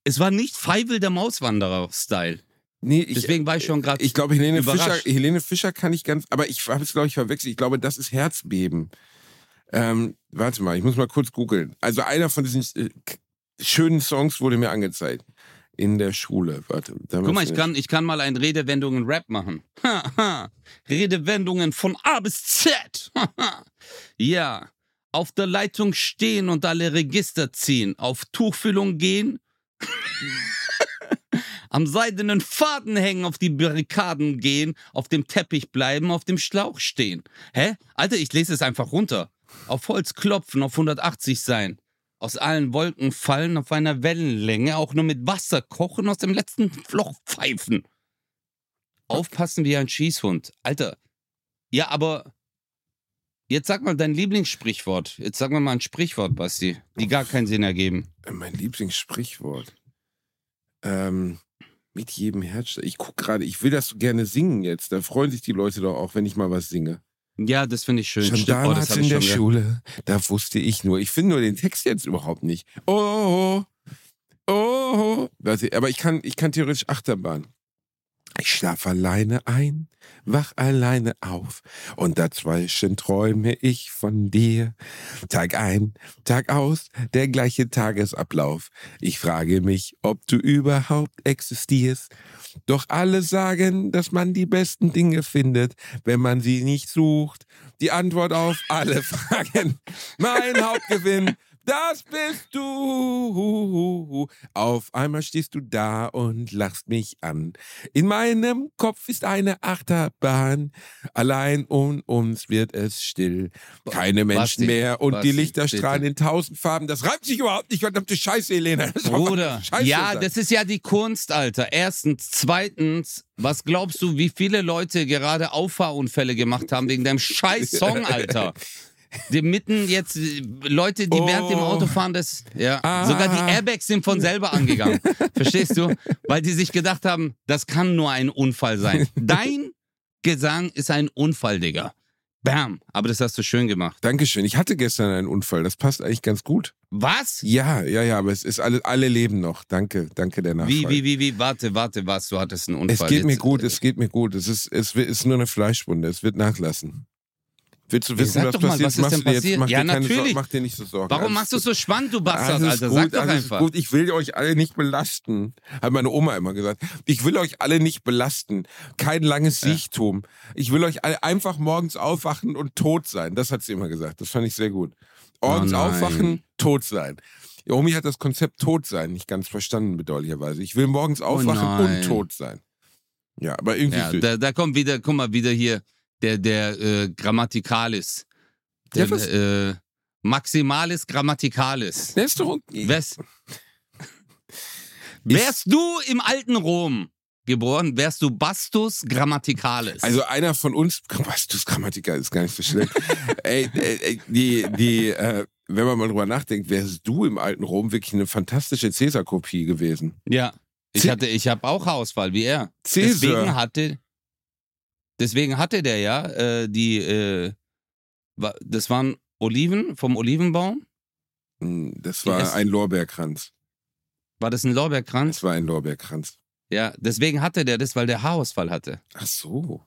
es war nicht Feivel der Mauswanderer-Style. Nee, ich, Deswegen war ich schon gerade. ich glaube, Helene Fischer. Helene Fischer kann ich ganz, aber ich habe es, glaube ich, verwechselt. Ich glaube, das ist Herzbeben. Ähm, warte mal, ich muss mal kurz googeln. Also einer von diesen äh, schönen Songs wurde mir angezeigt. In der Schule. Warte. Guck mal, ich kann, ich kann mal ein Redewendungen-Rap machen. Ha, ha. Redewendungen von A bis Z. Ha, ha. ja. Auf der Leitung stehen und alle Register ziehen. Auf Tuchfüllung gehen. Am seidenen Faden hängen, auf die Barrikaden gehen, auf dem Teppich bleiben, auf dem Schlauch stehen. Hä? Alter, ich lese es einfach runter. Auf Holz klopfen, auf 180 sein. Aus allen Wolken fallen, auf einer Wellenlänge, auch nur mit Wasser kochen, aus dem letzten Loch pfeifen. Aufpassen wie ein Schießhund. Alter. Ja, aber. Jetzt sag mal dein Lieblingssprichwort. Jetzt sag mir mal ein Sprichwort, Basti, die gar keinen Sinn ergeben. Mein Lieblingssprichwort. Ähm, mit jedem Herz. Ich guck gerade, ich will das so gerne singen jetzt. Da freuen sich die Leute doch auch, wenn ich mal was singe. Ja, das finde ich schön. Schon. Oh, damals das in der Schule, da wusste ich nur. Ich finde nur den Text jetzt überhaupt nicht. Oh, oh, oh. Warte, aber ich kann, ich kann theoretisch Achterbahn. Ich schlaf alleine ein, wach alleine auf und dazwischen träume ich von dir. Tag ein, Tag aus, der gleiche Tagesablauf. Ich frage mich, ob du überhaupt existierst. Doch alle sagen, dass man die besten Dinge findet, wenn man sie nicht sucht. Die Antwort auf alle Fragen. Mein Hauptgewinn, das bist du. Auf einmal stehst du da und lachst mich an. In meinem Kopf ist eine Achterbahn. Allein um uns wird es still. Keine Menschen Basti, mehr und Basti, die Lichter strahlen bitte. in tausend Farben. Das reimt sich überhaupt nicht, verdammte Scheiße, Helena. Das Bruder, Scheiße ja, sein. das ist ja die Kunst, Alter. Erstens. Zweitens, was glaubst du, wie viele Leute gerade Auffahrunfälle gemacht haben wegen deinem scheiß Song, Alter? Die mitten jetzt, Leute, die Oh. während dem Auto fahren, das, ja, Ah. sogar die Airbags sind von selber angegangen. Verstehst du? Weil die sich gedacht haben, das kann nur ein Unfall sein. Dein Gesang ist ein Unfall, Digga. Bam. Aber das hast du schön gemacht. Dankeschön. Ich hatte gestern einen Unfall. Das passt eigentlich ganz gut. Was? Ja, ja, ja, aber es ist alle, alle leben noch. Danke, danke der Nachfrage. Wie, wie, wie, wie? Warte, warte, was? Du hattest einen Es Unfall. geht mir Jetzt, gut, äh, es geht mir gut. Es ist, es ist nur eine Fleischwunde. Es wird nachlassen. Willst du Ja, wissen, was doch mal, passiert? was ist Machst denn du dir jetzt, passiert? mach, Ja, dir keine natürlich. Sorgen, mach dir nicht so Sorgen. Warum Alles machst du gut. so spannend, du Bastard, Alles Alter? gut, Sag doch einfach. gut. Ich will euch alle nicht belasten. Hat meine Oma immer gesagt. Ich will euch alle nicht belasten. Kein langes Ja. Siechtum. Ich will euch alle einfach morgens aufwachen und tot sein. Das hat sie immer gesagt. Das fand ich sehr gut. Morgens Oh aufwachen, tot sein. Die Omi hat das Konzept tot sein nicht ganz verstanden, bedauerlicherweise. Ich will morgens aufwachen Oh und tot sein. Ja, aber irgendwie Ja, da, da kommt wieder, guck mal, wieder hier der, der äh, Grammatikalis. Der, Ja, was? äh, Maximalis Grammatikalis. Der ist doch okay. Wärst, wärst du im alten Rom geboren, wärst du Bastus Grammatikalis. Also einer von uns, was du Grammatiker ist gar nicht so schlecht. ey, ey, ey, die, die, äh, wenn man mal drüber nachdenkt, wärst du im alten Rom wirklich eine fantastische Cäsar-Kopie gewesen. ja, ich hatte, ich habe auch Haarausfall wie er. Cäsar. Deswegen hatte, deswegen hatte der ja äh, die, äh, wa- das waren Oliven vom Olivenbaum. Hm, Das war Essen- ein Lorbeerkranz. War das ein Lorbeerkranz? Das war ein Lorbeerkranz. Ja, deswegen hatte der das, weil der Haarausfall hatte. Ach so.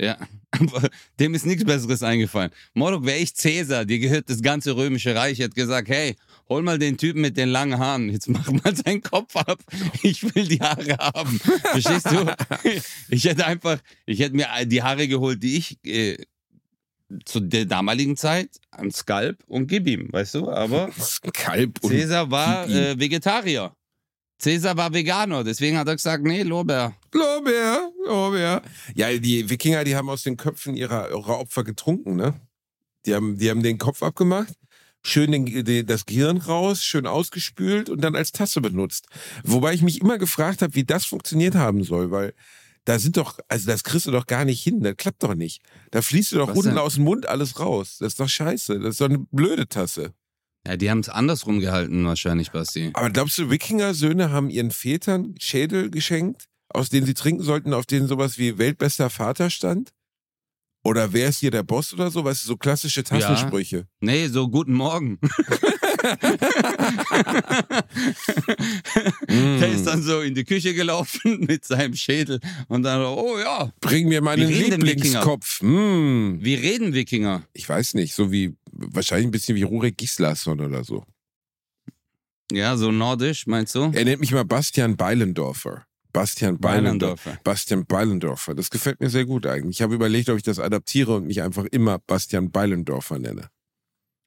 Ja, aber dem ist nichts Besseres eingefallen. Mordok wäre ich Cäsar, dir gehört das ganze römische Reich, hätte gesagt, hey, hol mal den Typen mit den langen Haaren, jetzt mach mal seinen Kopf ab, ich will die Haare haben. Verstehst du? Ich hätte einfach, ich hätte mir die Haare geholt, die ich äh, zu der damaligen Zeit am Skalp und gib ihm, weißt du? Aber Kalb und. Cäsar war äh, Vegetarier. Cäsar war Veganer, deswegen hat er gesagt, nee, Lorbeer. Lorbeer, Lorbeer. Ja, die Wikinger, die haben aus den Köpfen ihrer, ihrer Opfer getrunken, ne? Die haben, die haben den Kopf abgemacht, schön den, den, das Gehirn raus, schön ausgespült und dann als Tasse benutzt. Wobei ich mich immer gefragt habe, wie das funktioniert haben soll, weil da sind doch, also das kriegst du doch gar nicht hin, das klappt doch nicht. Da fließt du doch Was unten denn? aus dem Mund alles raus. Das ist doch scheiße. Das ist doch eine blöde Tasse. Ja, die haben es andersrum gehalten wahrscheinlich, Basti. Aber glaubst du, Wikinger-Söhne haben ihren Vätern Schädel geschenkt, aus denen sie trinken sollten, auf denen sowas wie weltbester Vater stand? Oder wer ist hier der Boss oder so? Weißt du, so klassische Tassensprüche. Nee, so guten Morgen. Mm. Der ist dann so in die Küche gelaufen mit seinem Schädel und dann, oh ja, Bring mir meinen? Lieblingskopf. Hm. wie reden Wikinger? Ich weiß nicht, so wie, wahrscheinlich ein bisschen wie Rurik Gislason oder so. Ja, so nordisch, meinst du? Er nennt mich mal Bastian Beilendorfer. Bastian Beilendorfer. Beilendorfer. Bastian Beilendorfer. Das gefällt mir sehr gut eigentlich. Ich habe überlegt, ob ich das adaptiere und mich einfach immer Bastian Beilendorfer nenne.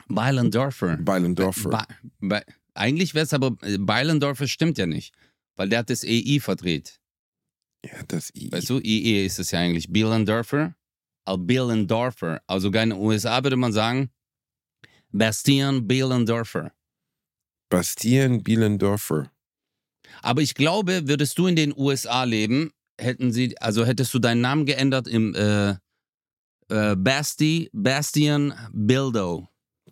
Beilendorfer. Beilendorfer. Ba Be eigentlich wäre es aber, äh, Beilendorfer stimmt ja nicht, weil der hat das EI verdreht. ja, das I. Weißt du, IE ist es ja eigentlich. Bielendorfer, al Bielendorfer. Also in den USA würde man sagen, Bastian Bielendorfer. Bastian Bielendorfer. Aber ich glaube, würdest du in den USA leben, hätten sie, also hättest du deinen Namen geändert im äh, äh, Basti, Bastian Bildo.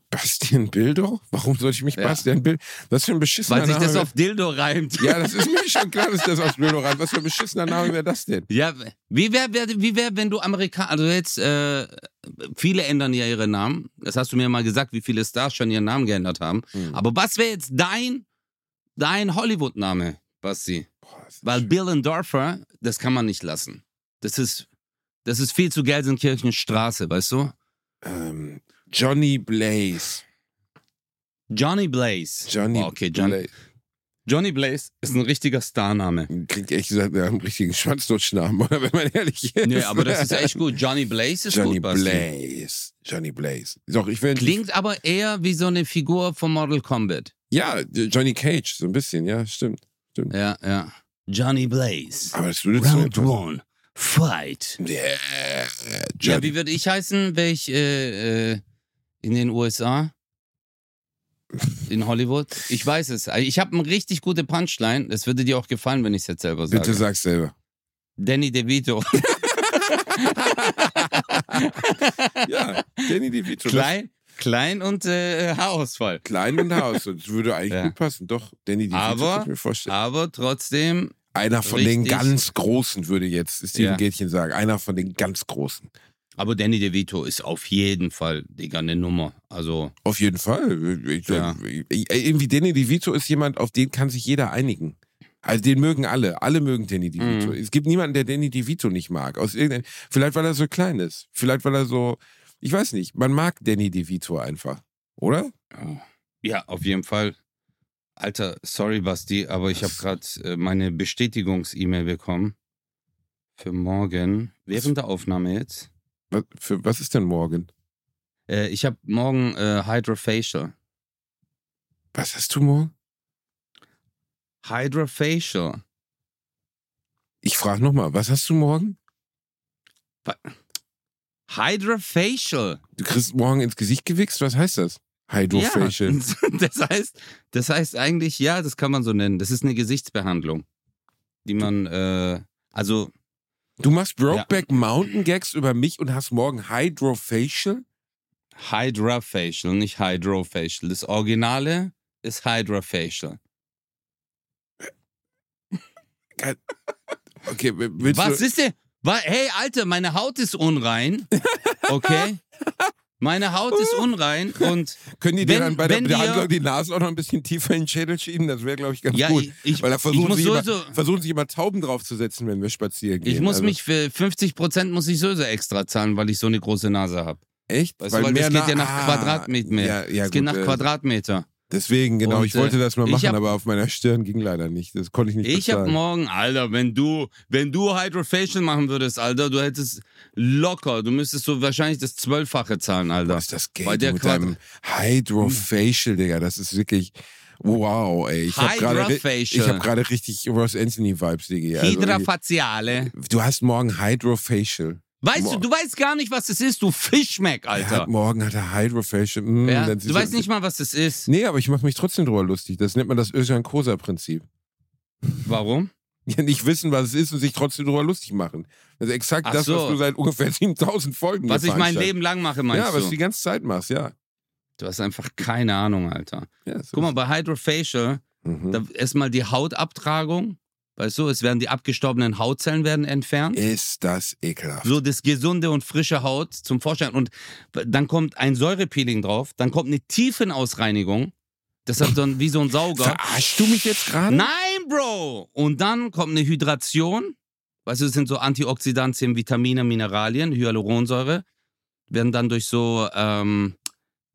Bastian Bildo? Warum soll ich mich Ja. Bastian Bild? Was für ein beschissener Weil sich Name. das auf Dildo reimt. ja, das ist mir schon klar, dass das aus Bildo rein. Was für ein beschissener Name wäre das denn? Ja, wie wäre, wär, wie wär, wenn du Amerikaner, also jetzt, äh, viele ändern ja ihre Namen. Das hast du mir mal gesagt, wie viele Stars schon ihren Namen geändert haben. Hm. Aber was wäre jetzt dein, dein Hollywood-Name, Basti? Boah, Weil schön. Billendorfer, das kann man nicht lassen. Das ist, das ist viel zu Gelsenkirchenstraße, weißt du? ähm, Johnny Blaze. Johnny Blaze. Johnny Oh, okay, John, Blaze. Johnny Blaze ist ein richtiger Starname. Klingt ehrlich gesagt nach einem richtigen Schwanzdurchschnamen, oder wenn man ehrlich ist. Nee, aber das ist echt gut. Johnny Blaze ist Johnny gut, Basti. Blaze. Johnny Blaze. Doch, ich will. Klingt aber eher wie so eine Figur von Mortal Kombat. Ja, Johnny Cage, so ein bisschen, ja, stimmt. Ja, ja. Johnny Blaze. Aber das würde Round one. Fight. Yeah, Ja, Johnny. wie würde ich heißen, wäre ich äh, äh, in den USA? In Hollywood? Ich weiß es. Ich habe eine richtig gute Punchline. Das würde dir auch gefallen, wenn ich es jetzt selber sage. Bitte sag's selber. Danny DeVito. Ja, Danny DeVito. klein, klein und äh, Haarausfall. Klein und Haus. Das würde eigentlich Ja. gut passen. Doch, Danny DeVito Aber- kann ich mir vorstellen. Aber trotzdem, Einer von den richtig. ganz Großen, würde jetzt Steven Ja. Gätchen sagen. Einer von den ganz Großen. Aber Danny DeVito ist auf jeden Fall, Digga, eine Nummer. Also, Auf jeden Fall. Ich, Ja. ich, irgendwie Danny DeVito ist jemand, auf den kann sich jeder einigen. Also den mögen alle. Alle mögen Danny DeVito. Mhm. Es gibt niemanden, der Danny DeVito nicht mag. Aus vielleicht weil er so klein ist. Vielleicht weil er so Ich weiß nicht. Man mag Danny DeVito einfach. Oder? Ja, auf jeden Fall. Alter, sorry, Basti, aber ich habe gerade äh, meine Bestätigungs-E-Mail bekommen. Für morgen. Während der Aufnahme jetzt. Was, für, was ist denn morgen? Äh, ich habe morgen äh, Hydrofacial. Was hast du morgen? Hydrofacial. Ich frage nochmal, was hast du morgen? Hydrofacial. Du kriegst morgen ins Gesicht gewichst? Was heißt das? Hydrofacial. Ja, das heißt, das heißt eigentlich, ja, das kann man so nennen. Das ist eine Gesichtsbehandlung, die man, äh, also. Du machst Brokeback ja. Mountain Gags über mich und hast morgen Hydrofacial? Hydrofacial, nicht Hydrofacial. Das Originale ist Hydrofacial. Okay, willst Was du ist denn? Hey, Alter, meine Haut ist unrein. Okay? Meine Haut ist unrein und. Können die dir dann bei der Behandlung die Nase auch noch ein bisschen tiefer in den Schädel schieben? Das wäre, glaube ich, ganz Ja, gut. ich- ich- Weil da versuchen, muss sich immer, sowieso- versuchen sich immer Tauben draufzusetzen, wenn wir spazieren gehen. Ich muss also, mich für 50 Prozent muss ich sowieso extra zahlen, weil ich so eine große Nase habe. Echt? Weißt du, weil das geht ja na- nach ah, Quadratmeter. Ja, ja, es geht nach äh, Quadratmeter. Deswegen, genau. Und, ich wollte äh, das mal machen, hab- aber auf meiner Stirn ging leider nicht. Das konnte ich nicht Ich habe morgen, Alter, wenn du, wenn du Hydrofacial machen würdest, Alter, du hättest locker, du müsstest so wahrscheinlich das Zwölffache zahlen, Alter. Was ist das Geld Bei der mit Quad- deinem Hydrofacial, Digga? Das ist wirklich wow, ey. Ich habe gerade Hydrofacial. ich hab gerade richtig Ross Anthony Vibes, Digga. Also, Hydrafaciale. du hast morgen Hydrofacial. Weißt Boah. du, du weißt gar nicht, was das ist, du Fischmeck, Er Alter. hat, morgen hat er Hydrofacial. Mm, Ja, du weißt nicht mal, was das ist. Nee, aber ich mache mich trotzdem drüber lustig. Das nennt man das Özcan Kosa-Prinzip. Warum? Ja, nicht wissen, was es ist und sich trotzdem drüber lustig machen. Das ist exakt Ach das, so. was du seit ungefähr 7000 Folgen Was hier ich mein. Leben lang mache, meinst Ja, was du du? die ganze Zeit machst, ja. Du hast einfach keine Ahnung, Alter. ja so Guck mal, bei Hydrofacial, Mhm. da erstmal die Hautabtragung. Weißt du, es werden die abgestorbenen Hautzellen werden entfernt. Ist das ekelhaft. So das gesunde und frische Haut zum Vorschein. Und dann kommt ein Säurepeeling drauf, dann kommt eine Tiefenausreinigung. Das hat dann wie so ein Sauger. Verarschst du mich jetzt gerade? Nein, Bro! Und dann kommt eine Hydration. Weißt du, das sind so Antioxidantien, Vitamine, Mineralien, Hyaluronsäure. Werden dann durch so ähm,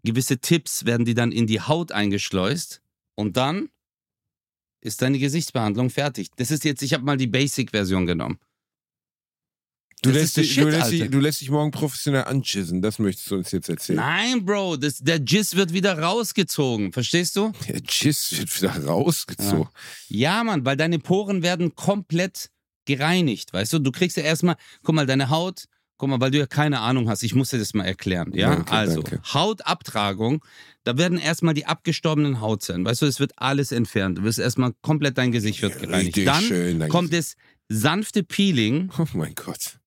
gewisse Tipps, werden die dann in die Haut eingeschleust. Und dann ist deine Gesichtsbehandlung fertig. Das ist jetzt, ich habe mal die Basic-Version genommen. Du lässt, dich, Shit, du, lässt dich, du lässt dich morgen professionell anchissen. Das möchtest du uns jetzt erzählen. Nein, Bro, das, der Jizz wird wieder rausgezogen. Verstehst du? Der Chiss wird wieder rausgezogen. Ja, Mann, weil deine Poren werden komplett gereinigt, weißt du? Du kriegst ja erstmal, guck mal, deine Haut, guck mal, weil du ja keine Ahnung hast, ich muss dir das mal erklären, ja? Danke, also, danke. Hautabtragung, da werden erstmal die abgestorbenen Hautzellen, weißt du, es wird alles entfernt. Du wirst erstmal komplett dein Gesicht wird gereinigt. Richtig Dann schön. kommt das sanfte Peeling, Oh mein Gott.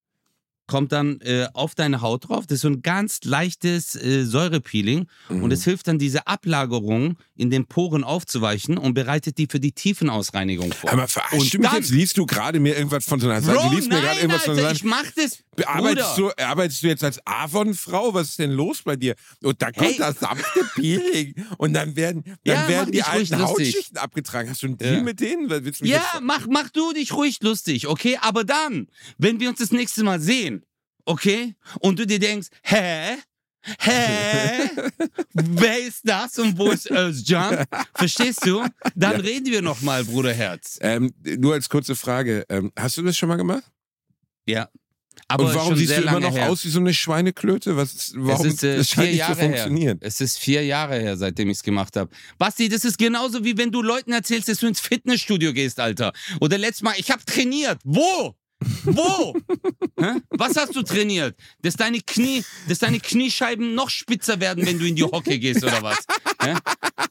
Kommt dann äh, auf deine Haut drauf. Das ist so ein ganz leichtes äh, Säurepeeling Mhm. und es hilft dann, diese Ablagerung in den Poren aufzuweichen und bereitet die für die Tiefenausreinigung vor. Verarschst Und du mich jetzt? Liest du gerade mir irgendwas von so einer Seite? Bro, Du liest mir gerade nein, irgendwas von so einer ich mach das. Arbeitest du, arbeitest du jetzt als Avon-Frau? Was ist denn los bei dir? Und da kommt Hey. das sanfte Peeling. Und dann werden, dann Ja, werden die alten. Hautschichten abgetragen. Hast du einen Deal Ja. mit denen? Ja, mach, mach du dich ruhig lustig, okay? Aber dann, wenn wir uns das nächste Mal sehen, okay? Und du dir denkst, hä? Hä? Wer ist das und wo ist Özcan? Verstehst du? Dann reden wir nochmal, Bruderherz. Ähm, nur als kurze Frage. Ähm, hast du das schon mal gemacht? Ja. Aber Und warum siehst du immer noch her. aus wie so eine Schweineklöte? Was warum? es ist äh, das scheint vier nicht Jahre zu funktionieren. her. Es ist vier Jahre her, seitdem ich es gemacht habe. Basti, das ist genauso wie wenn du Leuten erzählst, dass du ins Fitnessstudio gehst, Alter. Oder letztes Mal, ich habe trainiert. Wo? Wo? Was hast du trainiert? Dass deine Knie, dass deine Kniescheiben noch spitzer werden, wenn du in die Hocke gehst oder was? Hä?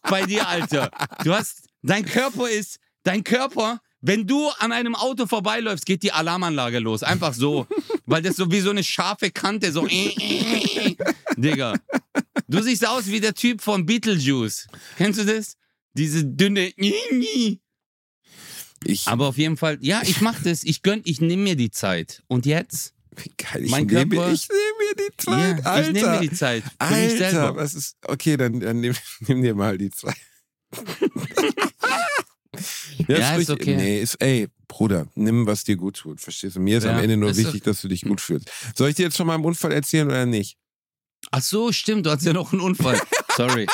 Bei dir, Alter. Du hast, dein Körper ist, dein Körper, wenn du an einem Auto vorbeiläufst, geht die Alarmanlage los. Einfach so. Weil das so wie so eine scharfe Kante, so. Digga. Du siehst aus wie der Typ von Beetlejuice. Kennst du das? Diese dünne. Ich, Aber auf jeden Fall, ja, ich mach das. Ich gönn, ich nehme mir die Zeit. Und jetzt? wie geil, ich mein nehme Körper- ich nehm mir die Zeit, ja, Alter. ich nehme mir die Zeit. Für mich Alter, selber. was ist. Okay, dann, dann nimm, nimm dir mal die Zeit. Ja, ist richtig- okay. Nee, ist, ey, Bruder, nimm, was dir gut tut. Verstehst du? Mir ist Ja, am Ende nur ist wichtig, dass du dich gut fühlst. Soll ich dir jetzt von meinem Unfall erzählen oder nicht? Ach so, stimmt, du hast ja noch einen Unfall. Sorry.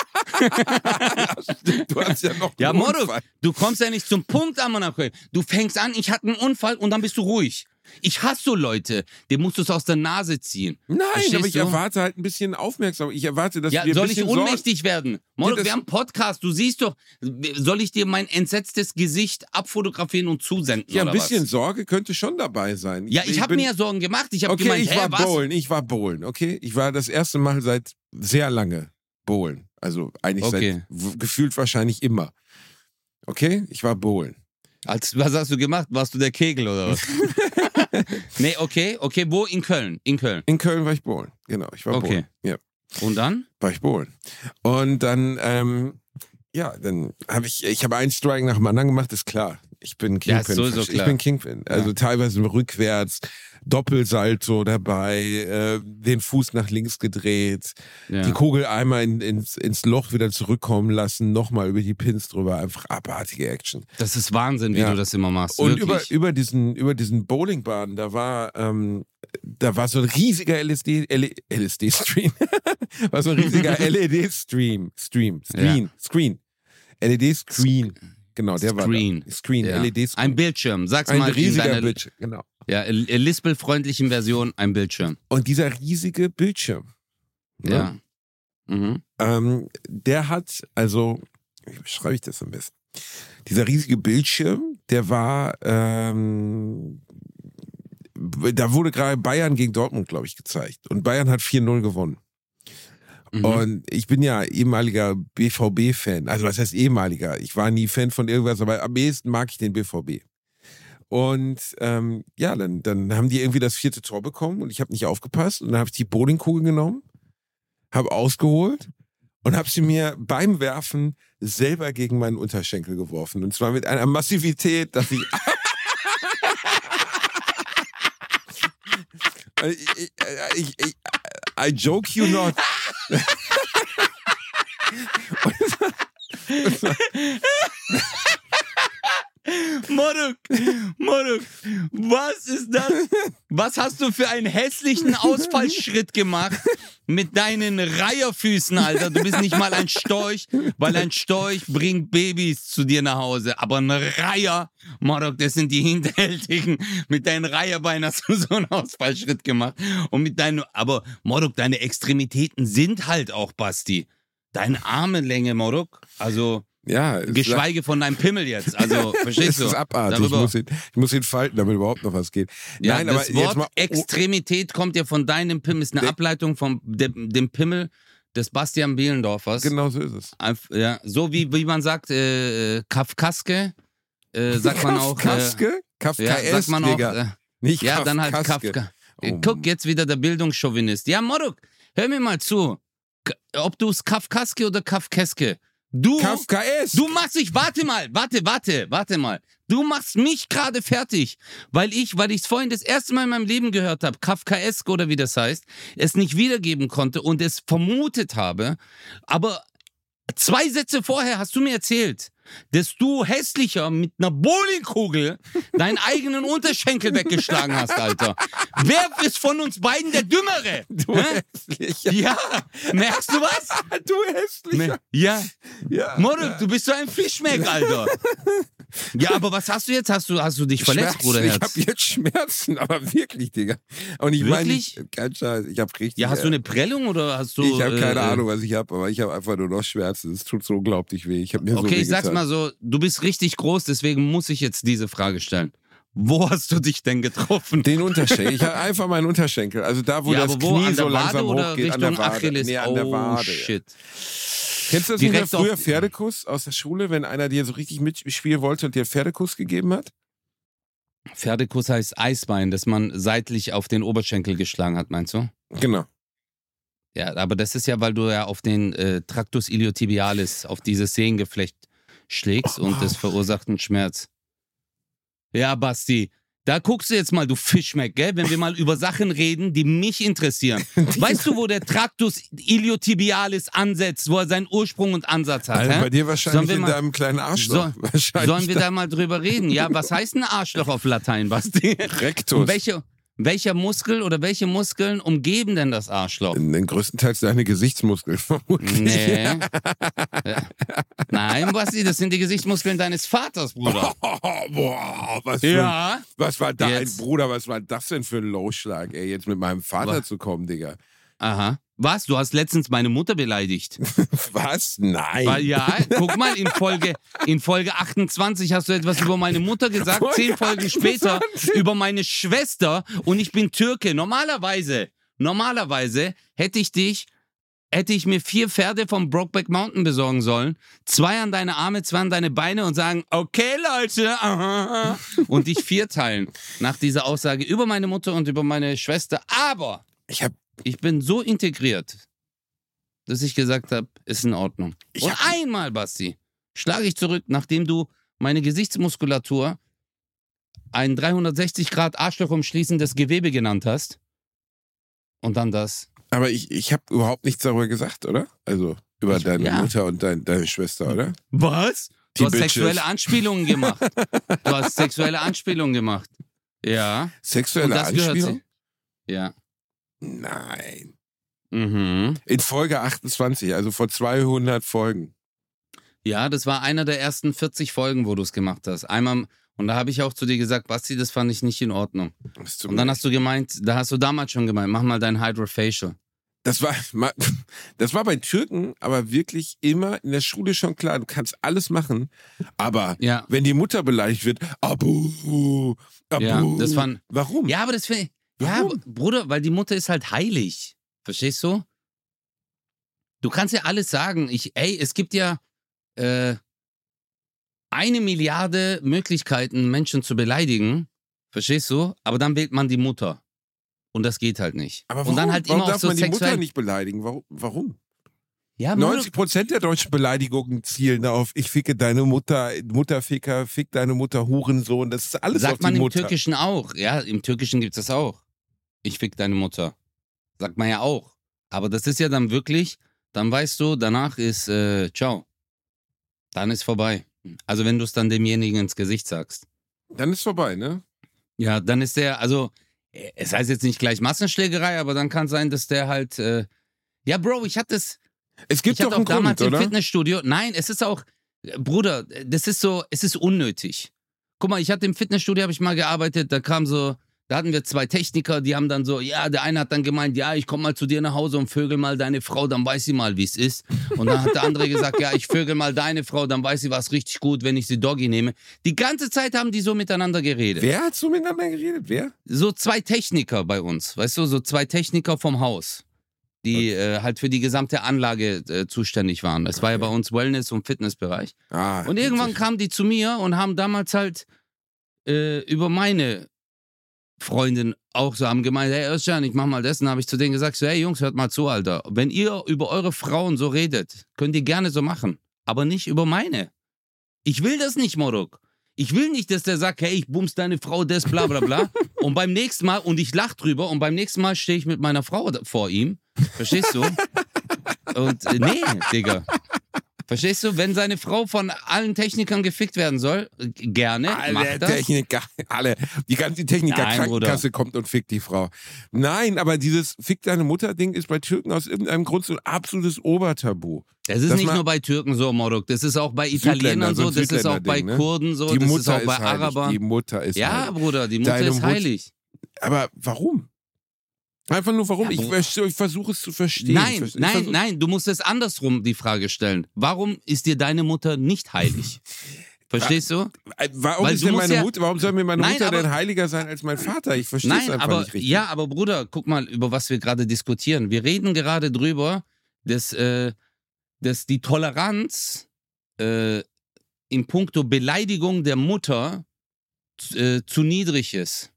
Du hast ja noch Ja, Unfall. du kommst ja nicht zum Punkt, Amanakel. Du fängst an, ich hatte einen Unfall und dann bist du ruhig. Ich hasse so Leute, dem musst du es aus der Nase ziehen. Nein, Verstehst aber ich du? erwarte halt ein bisschen Aufmerksamkeit. Ich erwarte, dass Ja, wir soll ich ohnmächtig werden? Morduk, das- wir haben einen Podcast, du siehst doch. Soll ich dir mein entsetztes Gesicht abfotografieren und zusenden? Ja, ein bisschen Was? Sorge könnte schon dabei sein. Ja, ich habe bin- mir ja Sorgen gemacht. Ich habe Okay, gemeint, ich war was? bowlen, ich war bowlen, okay? Ich war das erste Mal seit sehr lange bowlen. Also eigentlich Okay. seit gefühlt wahrscheinlich immer. Okay, ich war bowlen. Als, was hast du gemacht? Warst du der Kegel oder was? nee, okay, okay, wo? In Köln, in Köln. In Köln war ich bowlen. Genau, ich war Okay. bowlen. Ja, Und dann? war ich bowlen. Und dann, ähm, ja, dann habe ich, ich habe einen Strike nach dem anderen gemacht, ist klar. Ich bin Ja, Kingpin. ist sowieso ich bin Kingpin. Also teilweise rückwärts, Doppelsalto dabei, äh, den Fuß nach links gedreht, Ja. die Kugel einmal in, ins, ins Loch wieder zurückkommen lassen, nochmal über die Pins drüber. Einfach abartige Action. Das ist Wahnsinn, wie Ja. du das immer machst. Und Wirklich. über, über diesen, über diesen Bowlingbahn, da war, ähm, da war so ein riesiger LSD, LSD-Stream. war so ein riesiger LED-Stream. Stream. Screen. Screen. LED-Screen. Genau, der Screen. war da. Screen, ja. LED-Screen. Ein Bildschirm. Sag's Ein mal in riesiger deiner Bildschirm, genau. ja, äh, Lispel-freundlichen Version, ein Bildschirm. Und dieser riesige Bildschirm, ne, Ja. Mhm. ähm, der hat, also, wie beschreibe ich das am besten? Dieser riesige Bildschirm, der war, ähm, da wurde gerade Bayern gegen Dortmund, glaube ich, gezeigt. Und Bayern hat 4-0 gewonnen. Mhm. Und ich bin ja ehemaliger BVB-Fan. Also was heißt ehemaliger? Ich war nie Fan von irgendwas, aber am ehesten mag ich den BVB. Und ähm, ja, dann, dann haben die irgendwie das vierte Tor bekommen und ich habe nicht aufgepasst. Und dann habe ich die Bowlingkugel genommen, habe ausgeholt und habe sie mir beim Werfen selber gegen meinen Unterschenkel geworfen. Und zwar mit einer Massivität, dass ich... ich, ich, ich, ich I joke you not. Moruk, Moruk, was ist das? Was hast du für einen hässlichen Ausfallschritt gemacht mit deinen Reiherfüßen, Alter? Du bist nicht mal ein Storch, weil ein Storch bringt Babys zu dir nach Hause. Aber ein Reiher, Moruk, das sind die Hinterhältigen. Mit deinen Reiherbeinen hast du so einen Ausfallschritt gemacht. Und mit deinen, aber Moruk, deine Extremitäten sind halt auch, Basti. Deine Armenlänge, Moruk, also... Ja, es Geschweige von deinem Pimmel jetzt. Also, verstehst du? ist abartig. Ich muss, ihn, ich muss ihn falten, damit überhaupt noch was geht. ja, Nein, das aber Wort jetzt mal. oh, Extremität kommt ja von deinem Pimmel, ist eine Der- Ableitung von dem, dem Pimmel des Bastian Bielendorfers. genau so ist es. Einf- Ja, so wie, wie man sagt, äh, äh, Kafkaske, äh, sagt man auch. Äh, Kafkaske? Kafka ja, sagt man auch. Äh, Nicht ja, dann halt Kafkaske. Kafka. Oh. Guck, jetzt wieder der Bildungschauvinist. Ja, Moruk, hör mir mal zu. Ob du es Kafkaske oder Kafkeske. Du. Kafkaesk. Du machst dich, warte mal, warte, warte, warte mal. Du machst mich gerade fertig, weil ich, weil ich es vorhin das erste Mal in meinem Leben gehört habe, Kafkaesk oder wie das heißt, es nicht wiedergeben konnte und es vermutet habe. Aber zwei Sätze vorher hast du mir erzählt, dass du hässlicher mit einer Bowlingkugel deinen eigenen Unterschenkel weggeschlagen hast, Alter. Wer ist von uns beiden der Dümmere? Du Hä? hässlicher. Ja, merkst du was? Du hässlicher. Ja, Ja. Moruk, du bist so ein Fischmeck, Alter. Ja, aber was hast du jetzt? Hast du, hast du dich verletzt, Schmerzen. Bruder Ich habe jetzt Schmerzen, aber wirklich, Digga. Und ich meine, kein Scheiß, ich habe richtig. Ja, hast du äh, eine Prellung oder hast du. Ich habe keine äh, Ahnung, was ich habe, aber ich habe einfach nur noch Schmerzen. Es tut so unglaublich weh. Ich habe mir so Okay, weh ich sag's getan. Mal so, du bist richtig groß, deswegen muss ich jetzt diese Frage stellen. Wo hast du dich denn getroffen? Den Unterschenkel. Ich habe einfach meinen Unterschenkel. Also da, wo ja, das wo? Knie der so Wade langsam oder hochgeht. An der Wade. Achilles? Nee, an der oh, Wade. shit. Kennst du das nicht Direkt früher Pferdekuss aus der Schule, wenn einer dir so richtig mitspielen wollte und dir Pferdekuss gegeben hat? Pferdekuss heißt Eisbein, das man seitlich auf den Oberschenkel geschlagen hat, meinst du? Genau. Ja, aber das ist ja, weil du ja auf den äh, Tractus iliotibialis, auf dieses Sehengeflecht schlägst und das verursacht einen Schmerz. Ja, Basti, da guckst du jetzt mal, du Fischmeck, gell? Wenn wir mal über Sachen reden, die mich interessieren. Weißt du, wo der Tractus iliotibialis ansetzt, wo er seinen Ursprung und Ansatz hat? Also bei dir wahrscheinlich in mal- deinem kleinen Arschloch. So- Sollen wir da mal drüber reden? Ja, was heißt ein Arschloch auf Latein, Basti? Rectus. Und welche, welcher Muskel oder welche Muskeln umgeben denn das Arschloch? Den größtenteils deine Gesichtsmuskeln vermutlich. Nee. Ja. Nein, Basti, das sind die Gesichtsmuskeln deines Vaters, Bruder. Boah, was, Ja. was war da, ein Bruder, was war das denn für ein Lowschlag, ey, jetzt mit meinem Vater Was? zu kommen, Digga. Aha. Was? Du hast letztens meine Mutter beleidigt. Was? Nein. Weil, ja, guck mal, in Folge, in Folge 28 hast du etwas über meine Mutter gesagt, Folge zehn Folgen später 28. über meine Schwester und ich bin Türke. Normalerweise, normalerweise hätte ich dich, hätte ich mir vier Pferde vom Brokeback Mountain besorgen sollen, zwei an deine Arme, zwei an deine Beine und sagen, okay Leute, aha, und dich vierteilen nach dieser Aussage über meine Mutter und über meine Schwester. Aber ich hab, ich bin so integriert, dass ich gesagt habe, ist in Ordnung. Ich Und einmal, Basti, schlage ich zurück, nachdem du meine Gesichtsmuskulatur ein 360 Grad Arschloch umschließendes Gewebe genannt hast. Und dann das. aber ich, ich habe überhaupt nichts darüber gesagt, oder? Also über Ich- deine ja. Mutter und dein, deine Schwester, oder? Was? Die Du hast Bitches. sexuelle Anspielungen gemacht. Du hast sexuelle Anspielungen gemacht. Ja. Sexuelle das gehört Anspielung? sie. Ja. Nein. Mhm. In Folge 28, also vor 200 Folgen. Ja, das war einer der ersten 40 Folgen, wo du es gemacht hast. Einmal, und da habe ich auch zu dir gesagt, Basti, das fand ich nicht in Ordnung. Und dann hast du gemeint, da hast du damals schon gemeint, mach mal dein Hydrofacial. Das war, das war bei Türken aber wirklich immer in der Schule schon klar. Du kannst alles machen, aber Ja. wenn die Mutter beleidigt wird, Abu, Abu. Ja, das waren- Warum? Ja, aber das finde ich. Ja, Warum? Bruder, weil die Mutter ist halt heilig. Verstehst du? Du kannst ja alles sagen. Ich, ey, es gibt ja äh, eine Milliarde Möglichkeiten, Menschen zu beleidigen. Verstehst du? Aber dann wählt man die Mutter. Und das geht halt nicht. Aber warum, Und dann halt warum immer darf so man die Mutter nicht beleidigen? Warum? warum? Ja, Bruder, 90 Prozent der deutschen Beleidigungen zielen auf, ich ficke deine Mutter, Mutterficker, fick deine Mutter, Hurensohn. Das ist alles auf Sagt man die im Mutter. Türkischen auch. Ja, im Türkischen gibt es das auch. Ich fick deine Mutter. Sagt man ja auch. Aber das ist ja dann wirklich, dann weißt du, danach ist äh, ciao. Dann ist vorbei. Also wenn du es dann demjenigen ins Gesicht sagst. Dann ist vorbei, ne? Ja, dann ist der, also äh, es heißt jetzt nicht gleich Massenschlägerei, aber dann kann sein, dass der halt, äh, ja Bro, ich hatte es, Es gibt ich doch hatte einen auch damals Grund, im oder? Fitnessstudio. Nein, es ist auch, Bruder, das ist so, es ist unnötig. Guck mal, ich hatte im Fitnessstudio, habe ich mal gearbeitet, da kam so, da hatten wir zwei Techniker, die haben dann so, ja, der eine hat dann gemeint, ja, ich komme mal zu dir nach Hause und vögel mal deine Frau, dann weiß sie mal, wie es ist. Und dann hat der andere gesagt, ja, ich vögel mal deine Frau, dann weiß sie, was richtig gut, wenn ich sie Doggy nehme. Die ganze Zeit haben die so miteinander geredet. Wer hat so miteinander geredet? Wer? So zwei Techniker bei uns, weißt du, so zwei Techniker vom Haus, die äh, halt für die gesamte Anlage äh, zuständig waren. Es war ja Okay. bei uns Wellness- und Fitnessbereich. Ah, Und irgendwann kamen die zu mir und haben damals halt äh, über meine Freundin auch so haben gemeint, hey Özcan, ich mach mal das. Und habe ich zu denen gesagt, so, hey Jungs, hört mal zu, Alter. Wenn ihr über eure Frauen so redet, könnt ihr gerne so machen. Aber nicht über meine. Ich will das nicht, Morok. Ich will nicht, dass der sagt, hey, ich bums deine Frau, das, bla bla bla. und beim nächsten Mal, und ich lach drüber, und beim nächsten Mal stehe ich mit meiner Frau vor ihm. Verstehst du? Und äh, nee, Digga. Verstehst du? Wenn seine Frau von allen Technikern gefickt werden soll, äh, gerne, Alle. Techniker, alle. Die ganze Techniker Nein, Krankenkasse kommt und fickt die Frau. Nein, aber dieses Fick deine Mutter-Ding ist bei Türken aus irgendeinem Grund so ein absolutes Obertabu. Das ist Das nicht nur bei Türken so, Morok. Das ist auch bei Italienern so das ist auch bei ne? Kurden so, die das Mutter ist auch bei heilig. Arabern. Die Mutter ist ja, heilig. Bruder, die Mutter Deine ist heilig. Aber warum? Einfach nur warum? Ja, ich, ich versuche es zu verstehen. Nein, Ich vers- ich nein, versuch- nein, du musst es andersrum die Frage stellen. Warum ist dir deine Mutter nicht heilig? Verstehst du? Äh, Warum Weil ist denn meine ja- Mutter, warum soll mir meine Nein, Mutter aber- denn heiliger sein als mein Vater? Ich verstehe es einfach aber nicht richtig. ja, aber Bruder, guck mal, über was wir gerade diskutieren. Wir reden gerade drüber, dass, äh, dass die Toleranz äh, in puncto Beleidigung der Mutter äh, zu niedrig ist.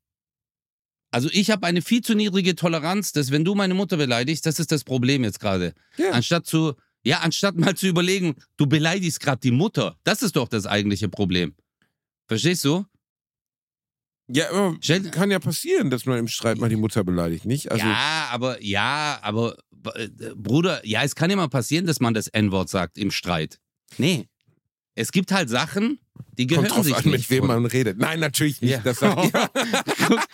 Also ich habe eine viel zu niedrige Toleranz, dass wenn du meine Mutter beleidigst, das ist das Problem jetzt gerade. Ja. Anstatt zu, ja, anstatt mal zu überlegen, du beleidigst gerade die Mutter. Das ist doch das eigentliche Problem. Verstehst du? Ja, aber Stell- kann ja passieren, dass man im Streit mal die Mutter beleidigt, nicht? Also, ja, aber ja, aber äh, Bruder, ja, es kann ja mal passieren, dass man das N-Wort sagt im Streit. Nee. Es gibt halt Sachen, die gehören kommt drauf sich an, nicht. mit wem man redet. Nein, natürlich nicht. Ja. Das sagt, ja.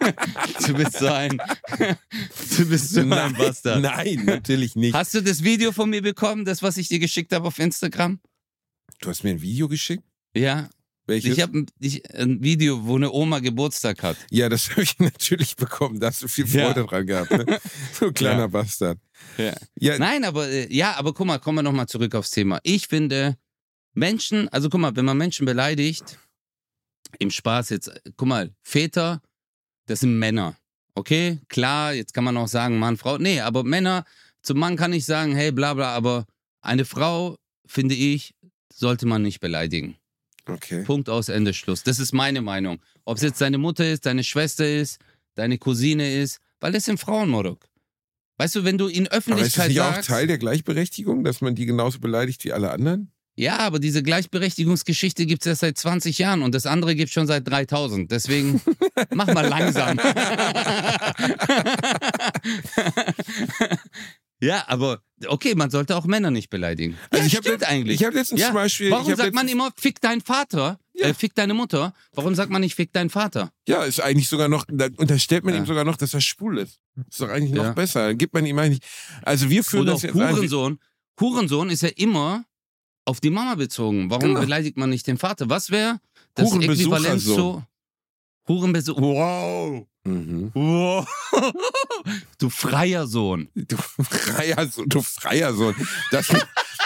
du bist so ein, du bist so ein Bastard. Nein, natürlich nicht. Hast du das Video von mir bekommen, das, was ich dir geschickt habe auf Instagram? Du hast mir ein Video geschickt? Ja. Welches? Ich habe ein, ein Video, wo eine Oma Geburtstag hat. ja, das habe ich natürlich bekommen. Da hast du viel Ja. Freude dran gehabt. Ne? Du kleiner Ja. Bastard. Ja. Ja, Nein, aber äh, ja, aber guck mal, kommen wir nochmal zurück aufs Thema. Ich finde, Menschen, also guck mal, wenn man Menschen beleidigt, im Spaß jetzt, guck mal, Väter, das sind Männer. Okay, klar, jetzt kann man auch sagen, Mann, Frau. Nee, aber Männer, zum Mann kann ich sagen, hey, bla bla, aber eine Frau, finde ich, sollte man nicht beleidigen. okay. Punkt aus, Ende, Schluss. Das ist meine Meinung. Ob es jetzt deine Mutter ist, deine Schwester ist, deine Cousine ist, weil das sind Frauen, Morok. Weißt du, wenn du in Aber ist das Öffentlichkeit nicht auch sagst, Teil der Gleichberechtigung, dass man die genauso beleidigt wie alle anderen? Ja, aber diese Gleichberechtigungsgeschichte gibt es erst seit 20 Jahren und das andere gibt es schon seit 3000. Deswegen mach mal langsam. ja, aber okay, man sollte auch Männer nicht beleidigen. Also ja, ich stimmt letzt- eigentlich. Ich habe letztens Ja, zum Beispiel. Warum sagt man immer, fick deinen Vater, Ja. äh, fick deine Mutter? Warum sagt man nicht, fick deinen Vater? Ja, ist eigentlich sogar noch, da unterstellt man Ja. ihm sogar noch, dass er schwul ist. Ist doch eigentlich noch besser. Dann gibt man ihm eigentlich. Also wir führen Oder das auch jetzt. Hurensohn. Hurensohn ist ja immer auf die Mama bezogen. Warum Genau. beleidigt man nicht den Vater? Was wäre das. Äquivalent zu Hurenbesuch? Wow. Mhm. wow. Du freier Sohn. Du freier Sohn, du freier Sohn. Das,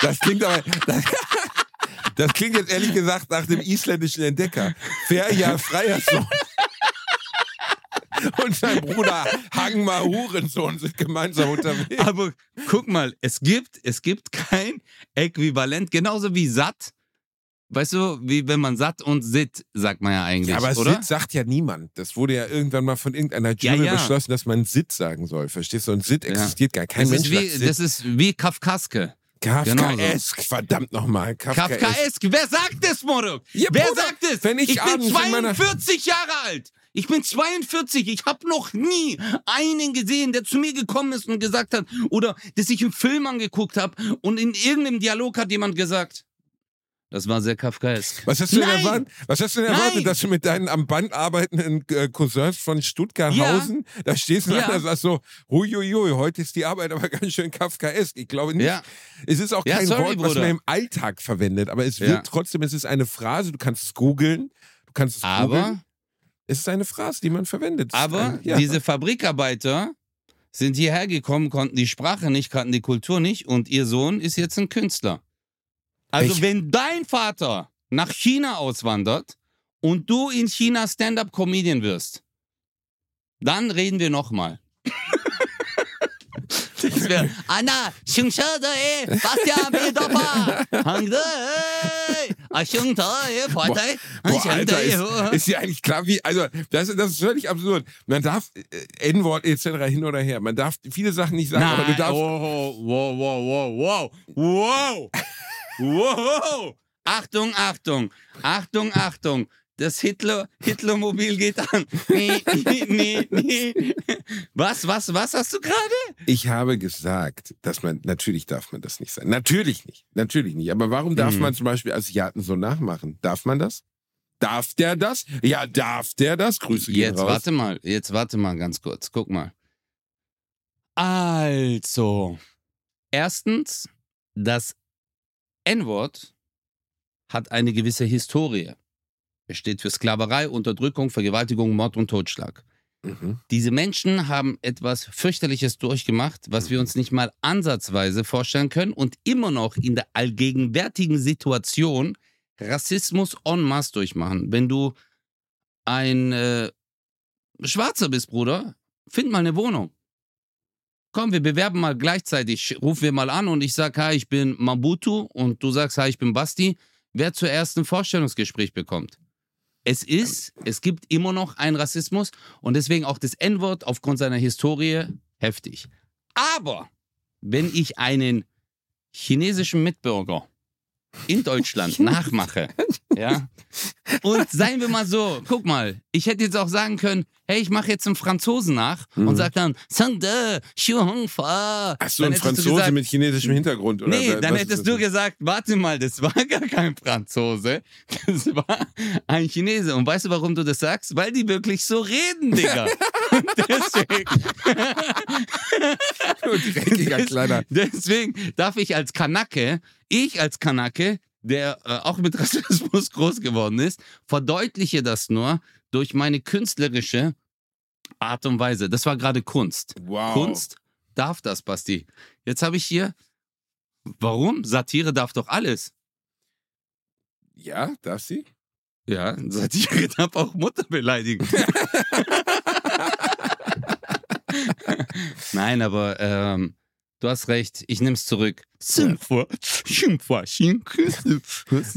das klingt aber. Das, das klingt jetzt ehrlich gesagt nach dem isländischen Entdecker. Ferja, freier Sohn. Und sein Bruder Hangmar Hurensohn sind gemeinsam unterwegs. Aber guck mal, es gibt, es gibt kein Äquivalent, genauso wie satt. Weißt du, wie wenn man satt und sitt, sagt man ja eigentlich, Ja, aber oder? Sit sagt ja niemand. Das wurde ja irgendwann mal von irgendeiner Jury ja. beschlossen, dass man Sit sagen soll. Verstehst du? Und Sit Ja. existiert gar kein das, Mensch. ist wie, das ist wie Kafkaske. Kafkaesk, verdammt nochmal. Kafkaesk. Kafkaesk. Wer sagt es, Morok? Ja, Wer Bruder, sagt es? wenn ich ich bin abends in meiner- 42 Jahre alt. Ich bin 42. Ich habe noch nie einen gesehen, der zu mir gekommen ist und gesagt hat, oder dass ich einen Film angeguckt habe und in irgendeinem Dialog hat jemand gesagt, das war sehr Kafkaesk. Was hast du denn Nein! erwartet? Was hast du denn erwartet, Nein! dass du mit deinen am Band arbeitenden äh, Cousins von Stuttgarthausen da stehst und Ja. einer sagst so, huiuiui, heute ist die Arbeit aber ganz schön Kafkaesk. Ich glaube nicht. Ja. Es ist auch Ja, kein sorry, Wort, was Bruder. man im Alltag verwendet, aber es wird Ja. trotzdem, es ist eine Phrase, du kannst es googeln, du kannst es googeln. Es ist eine Phrase, die man verwendet. Aber ja. diese Fabrikarbeiter sind hierher gekommen, konnten die Sprache nicht, kannten die Kultur nicht und ihr Sohn ist jetzt ein Künstler. Also Ich- wenn dein Vater nach China auswandert und du in China Stand-up-Comedian wirst, dann reden wir nochmal. Anna, eh, Bastian, Hangde, Ashungta, eh, Vorteil, Boah, Alter, ist, ist dir eigentlich klar, wie, also, das, ist- das ist völlig absurd. Man darf äh, N-Wort etc. hin oder her. Man darf viele Sachen nicht sagen, aber du Nein, darfst. oh, wow, wow, wow, wow, wow, wow. Achtung, Achtung, Achtung, Achtung. Das Hitler, Hitlermobil geht an. Nee, nee, nee, nee. Was, was, was hast du gerade? Ich habe gesagt, dass man, natürlich darf man das nicht sein. Natürlich nicht. Natürlich nicht. Aber warum darf Mhm. man zum Beispiel Asiaten so nachmachen? Darf man das? Darf der das? Ja, darf der das? Grüße gehen Jetzt raus. warte mal, jetzt warte mal ganz kurz. Guck mal. Also, erstens, das N-Wort hat eine gewisse Historie. Es steht für Sklaverei, Unterdrückung, Vergewaltigung, Mord und Totschlag. Mhm. Diese Menschen haben etwas fürchterliches durchgemacht, was wir uns nicht mal ansatzweise vorstellen können und immer noch in der allgegenwärtigen Situation Rassismus en masse durchmachen. Wenn du ein äh, Schwarzer bist, Bruder, find mal eine Wohnung. Komm, wir bewerben mal gleichzeitig. Ruf wir mal an und ich sag, hi, ich bin Mabutu und du sagst, hi, ich bin Basti. Wer zuerst ein Vorstellungsgespräch bekommt. Es ist, es gibt immer noch einen Rassismus und deswegen auch das N-Wort aufgrund seiner Historie heftig. Aber wenn ich einen chinesischen Mitbürger in Deutschland nachmache, Ja. Und seien wir mal so, guck mal, ich hätte jetzt auch sagen können, hey, ich mache jetzt einen Franzosen nach Mhm. und sag dann, Sangde, Fa. Ach so, ein Franzose gesagt, mit chinesischem Hintergrund, oder? Nee, dann hättest du gesagt, warte mal, das war gar kein Franzose, das war ein Chinese. Und weißt du, warum du das sagst? Weil die wirklich so reden, Digga. Deswegen, Du dreckiger Kleiner. Deswegen darf ich als Kanake, ich als Kanake, der äh, auch mit Rassismus groß geworden ist, verdeutliche das nur durch meine künstlerische Art und Weise. Das war gerade Kunst. Wow. Kunst darf das, Basti. Jetzt habe ich hier. Warum? Satire darf doch alles. Ja, darf sie? Ja, Satire darf auch Mutter beleidigen. Nein, aber ähm, du hast recht. Ich nehme es zurück.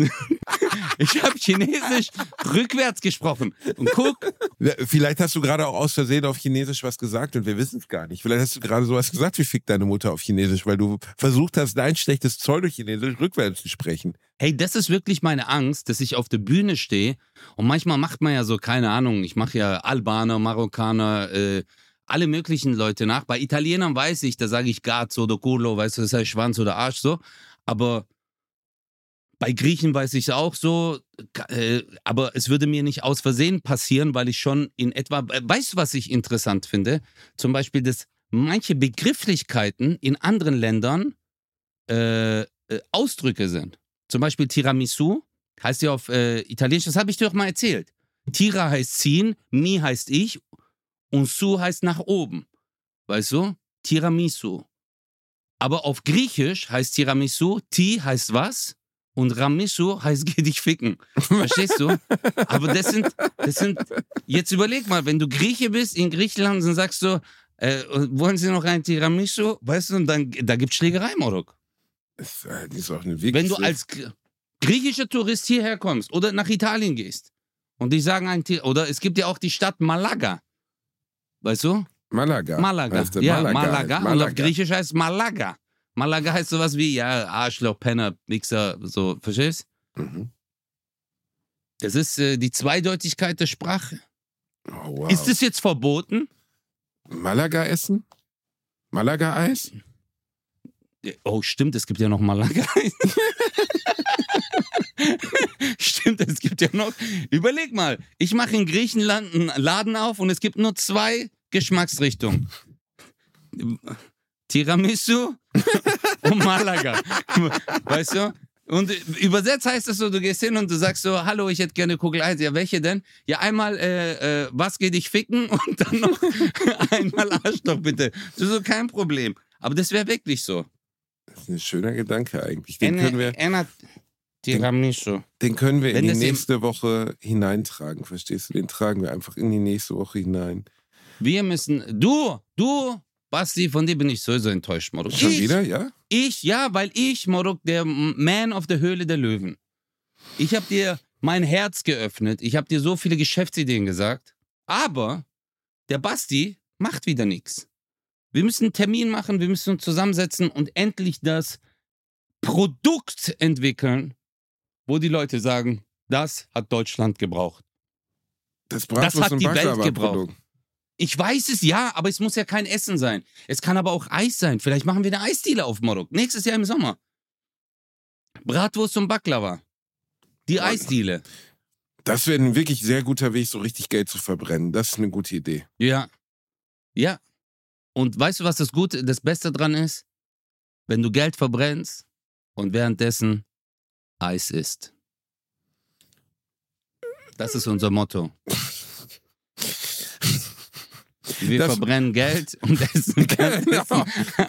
Ich habe Chinesisch rückwärts gesprochen. Und guck, Vielleicht hast du gerade auch aus Versehen auf Chinesisch was gesagt und wir wissen es gar nicht. Vielleicht hast du gerade sowas gesagt wie Fick deine Mutter auf Chinesisch, weil du versucht hast, dein schlechtes Pseudo-Chinesisch rückwärts zu sprechen. Hey, das ist wirklich meine Angst, dass ich auf der Bühne stehe und manchmal macht man ja so, keine Ahnung, ich mache ja Albaner, Marokkaner, äh, alle möglichen Leute nach. Bei Italienern weiß ich, da sage ich Gazzo oder Culo, weißt du, das heißt Schwanz oder Arsch so. Aber bei Griechen weiß ich es auch so. Äh, aber es würde mir nicht aus Versehen passieren, weil ich schon in etwa, äh, weißt du, was ich interessant finde? Zum Beispiel, dass manche Begrifflichkeiten in anderen Ländern äh, äh, Ausdrücke sind. Zum Beispiel Tiramisu heißt ja auf äh, Italienisch, das habe ich dir doch mal erzählt. Tira heißt ziehen, mi heißt ich und su heißt nach oben. Weißt du? Tiramisu. Aber auf Griechisch heißt Tiramisu, ti heißt was und Ramisu heißt geh dich ficken. Verstehst du? Aber das sind, das sind, jetzt überleg mal, wenn du Grieche bist in Griechenland und sagst du, äh, wollen Sie noch ein Tiramisu? Weißt du, und dann, da gibt Schlägerei, Morok. Das äh, ist auch eine wirklich Wenn du als gr- griechischer Tourist hierher kommst oder nach Italien gehst und die sagen ein Ti- oder es gibt ja auch die Stadt Malaga. Weißt du? Malaga. Malaga. heißt Ja, Malaga. Malaga. Und auf Griechisch heißt Malaga. Malaga heißt sowas wie, ja, Arschloch, Penner, Mixer, so, verstehst? Mhm. Das ist äh, die Zweideutigkeit der Sprache. Oh, wow. Ist es jetzt verboten? Malaga essen? Malaga-Eis? Oh, stimmt, es gibt ja noch Malaga. stimmt, es gibt ja noch. Überleg mal, ich mache in Griechenland einen Laden auf und es gibt nur zwei Geschmacksrichtungen. Tiramisu und Malaga. Weißt du? Und übersetzt heißt es so, du gehst hin und du sagst so, hallo, ich hätte gerne Kugel Eis. Ja, welche denn? Ja, einmal, äh, äh, was geht dich ficken und dann noch einmal Arschloch, bitte. Das ist so kein Problem. Aber das wäre wirklich so. Das ist ein schöner Gedanke eigentlich. Den Ene- können wir, Ena Tiramisu. den können wir in Wenn die nächste Woche hineintragen, verstehst du? Den tragen wir einfach in die nächste Woche hinein. Wir müssen, du, du, Basti, von dir bin ich sowieso enttäuscht, Moruk. Schon ich, wieder, ja? Ich, ja, weil ich, Moruk, der Man of the Höhle der Löwen. Ich habe dir mein Herz geöffnet. Ich habe dir so viele Geschäftsideen gesagt. Aber der Basti macht wieder nichts. Wir müssen einen Termin machen, wir müssen uns zusammensetzen und endlich das Produkt entwickeln, wo die Leute sagen, das hat Deutschland gebraucht. Das Das hat die Welt Baklava-Produkt. Ich weiß es ja, aber es muss ja kein Essen sein. Es kann aber auch Eis sein. Vielleicht machen wir eine Eisdiele auf Morok. Nächstes Jahr im Sommer. Bratwurst und Baklava. Die Eisdiele. Das wäre ein wirklich sehr guter Weg, so richtig Geld zu verbrennen. Das ist eine gute Idee. Ja. Ja. Und weißt du, was das Gute, das Beste dran ist? Wenn du Geld verbrennst und währenddessen Eis isst. Das ist unser Motto. Wir Das- verbrennen Geld und essen Genau. währenddessen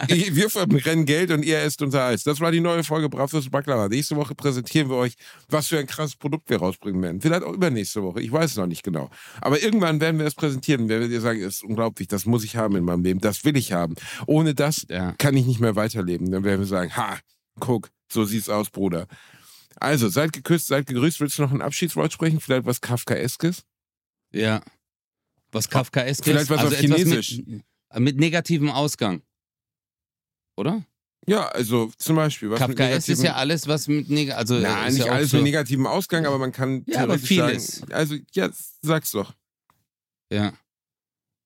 Wir verbrennen Geld und ihr esst unser Eis. Das war die neue Folge und Baklava. Nächste Woche präsentieren wir euch, was für ein krasses Produkt wir rausbringen werden. Vielleicht auch übernächste Woche. Ich weiß es noch nicht genau. Aber irgendwann werden wir es präsentieren. Werden wir sagen, es ist unglaublich, das muss ich haben in meinem Leben. Das will ich haben. Ohne das Ja. kann ich nicht mehr weiterleben. Dann werden wir sagen, ha, guck, so sieht's aus, Bruder. Also, seid geküsst, seid gegrüßt. Willst du noch ein Abschiedswort sprechen? Vielleicht was Kafkaeskes? Ja. Was Kafkaeskes. Vielleicht was auf etwas Chinesisch. Mit, mit negativem Ausgang. Oder? Ja, also zum Beispiel. Was Kafkaesk ist ja alles, was mit neg also Na, ist nicht ja alles so, mit negativem Ausgang, aber man kann Ja, aber vieles. sagen. Also, ja, sag's doch. Ja.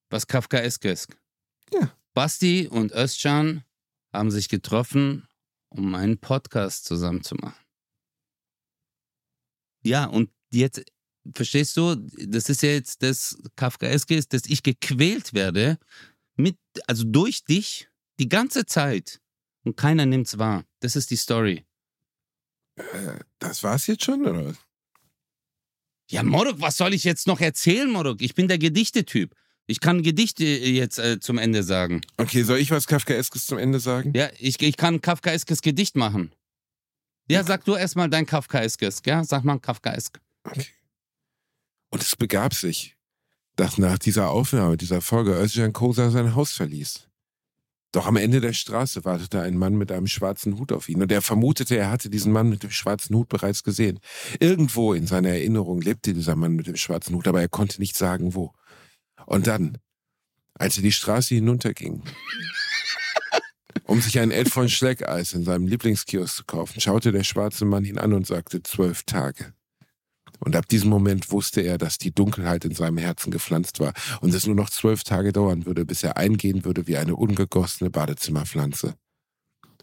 Was Kafkaesk ist. Ja. Basti und Özcan haben sich getroffen, um einen Podcast zusammen zu machen. Ja, und jetzt, verstehst du, das ist ja jetzt das Kafkaeske ist, dass ich gequält werde, mit, also durch dich, die ganze Zeit. Und keiner nimmt's wahr. Das ist die Story. Das war's jetzt schon, oder? Ja, Morok, was soll ich jetzt noch erzählen, Morok? Ich bin der Gedichtetyp. Ich kann Gedichte jetzt äh, zum Ende sagen. Okay, soll ich was Kafkaeskes zum Ende sagen? Ja, ich, ich kann ein Kafkaeskes Gedicht machen. Ja, sag du erstmal dein Kafkaeskes. Ja, sag mal ein Kafkaesk. Okay. Und es begab sich, dass nach dieser Aufnahme dieser Folge Özcan Kosa sein Haus verließ. Doch am Ende der Straße wartete ein Mann mit einem schwarzen Hut auf ihn und er vermutete, er hatte diesen Mann mit dem schwarzen Hut bereits gesehen. Irgendwo in seiner Erinnerung lebte dieser Mann mit dem schwarzen Hut, aber er konnte nicht sagen, wo. Und dann, als er die Straße hinunterging, um sich ein Elf von Schleckeis in seinem Lieblingskiosk zu kaufen, schaute der schwarze Mann ihn an und sagte zwölf Tage. Und ab diesem Moment wusste er, dass die Dunkelheit in seinem Herzen gepflanzt war und es nur noch zwölf Tage dauern würde, bis er eingehen würde wie eine ungegossene Badezimmerpflanze.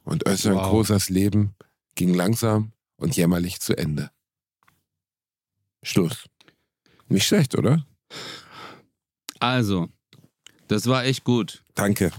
Und Özcan Wow. Kosas Leben ging langsam und jämmerlich zu Ende. Schluss. Nicht schlecht, oder? Also, das war echt gut. Danke.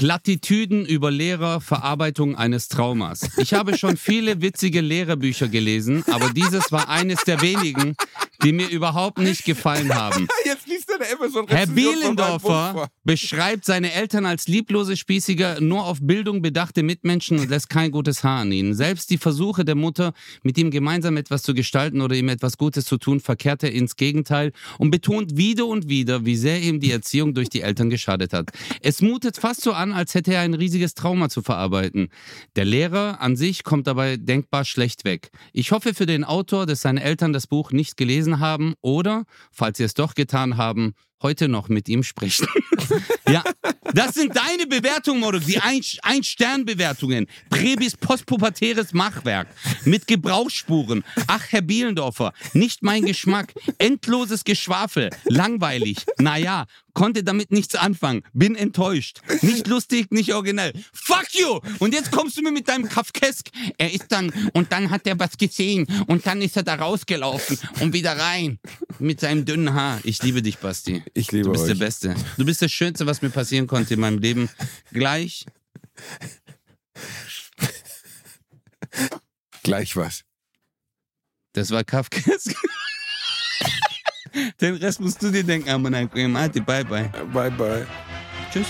Plattitüden über Lehrer, Verarbeitung eines Traumas. Ich habe schon viele witzige Lehrerbücher gelesen, aber dieses war eines der wenigen, die mir überhaupt nicht gefallen haben. Jetzt liest er da immer so ein Herr Bielendorfer beschreibt seine Eltern als lieblose, spießige, nur auf Bildung bedachte Mitmenschen und lässt kein gutes Haar an ihnen. Selbst die Versuche der Mutter, mit ihm gemeinsam etwas zu gestalten oder ihm etwas Gutes zu tun, verkehrt er ins Gegenteil und betont wieder und wieder, wie sehr ihm die Erziehung durch die Eltern geschadet hat. Es mutet fast so an, als hätte er ein riesiges Trauma zu verarbeiten. Der Lehrer an sich kommt dabei denkbar schlecht weg. Ich hoffe für den Autor, dass seine Eltern das Buch nicht gelesen haben oder, falls sie es doch getan haben, heute noch mit ihm sprechen. ja, das sind deine Bewertungen, Moro, die Ein- Ein-Stern-Bewertungen. Präbis postpubertäres Machwerk mit Gebrauchsspuren. Ach, Herr Bielendorfer, nicht mein Geschmack. Endloses Geschwafel. Langweilig. Naja, konnte damit nichts anfangen. Bin enttäuscht. Nicht lustig, nicht originell. Fuck you! Und jetzt kommst du mir mit deinem Kafkesk. Er ist dann, und dann hat er was gesehen. Und dann ist er da rausgelaufen und wieder rein. Mit seinem dünnen Haar. Ich liebe dich, Basti. Ich liebe Du bist euch. der Beste. Du bist das Schönste, was mir passieren konnte in meinem Leben. Gleich. Gleich was. Das war Kafkas. Den Rest musst du dir denken. Aber nein, bye bye. Bye, bye. Tschüss.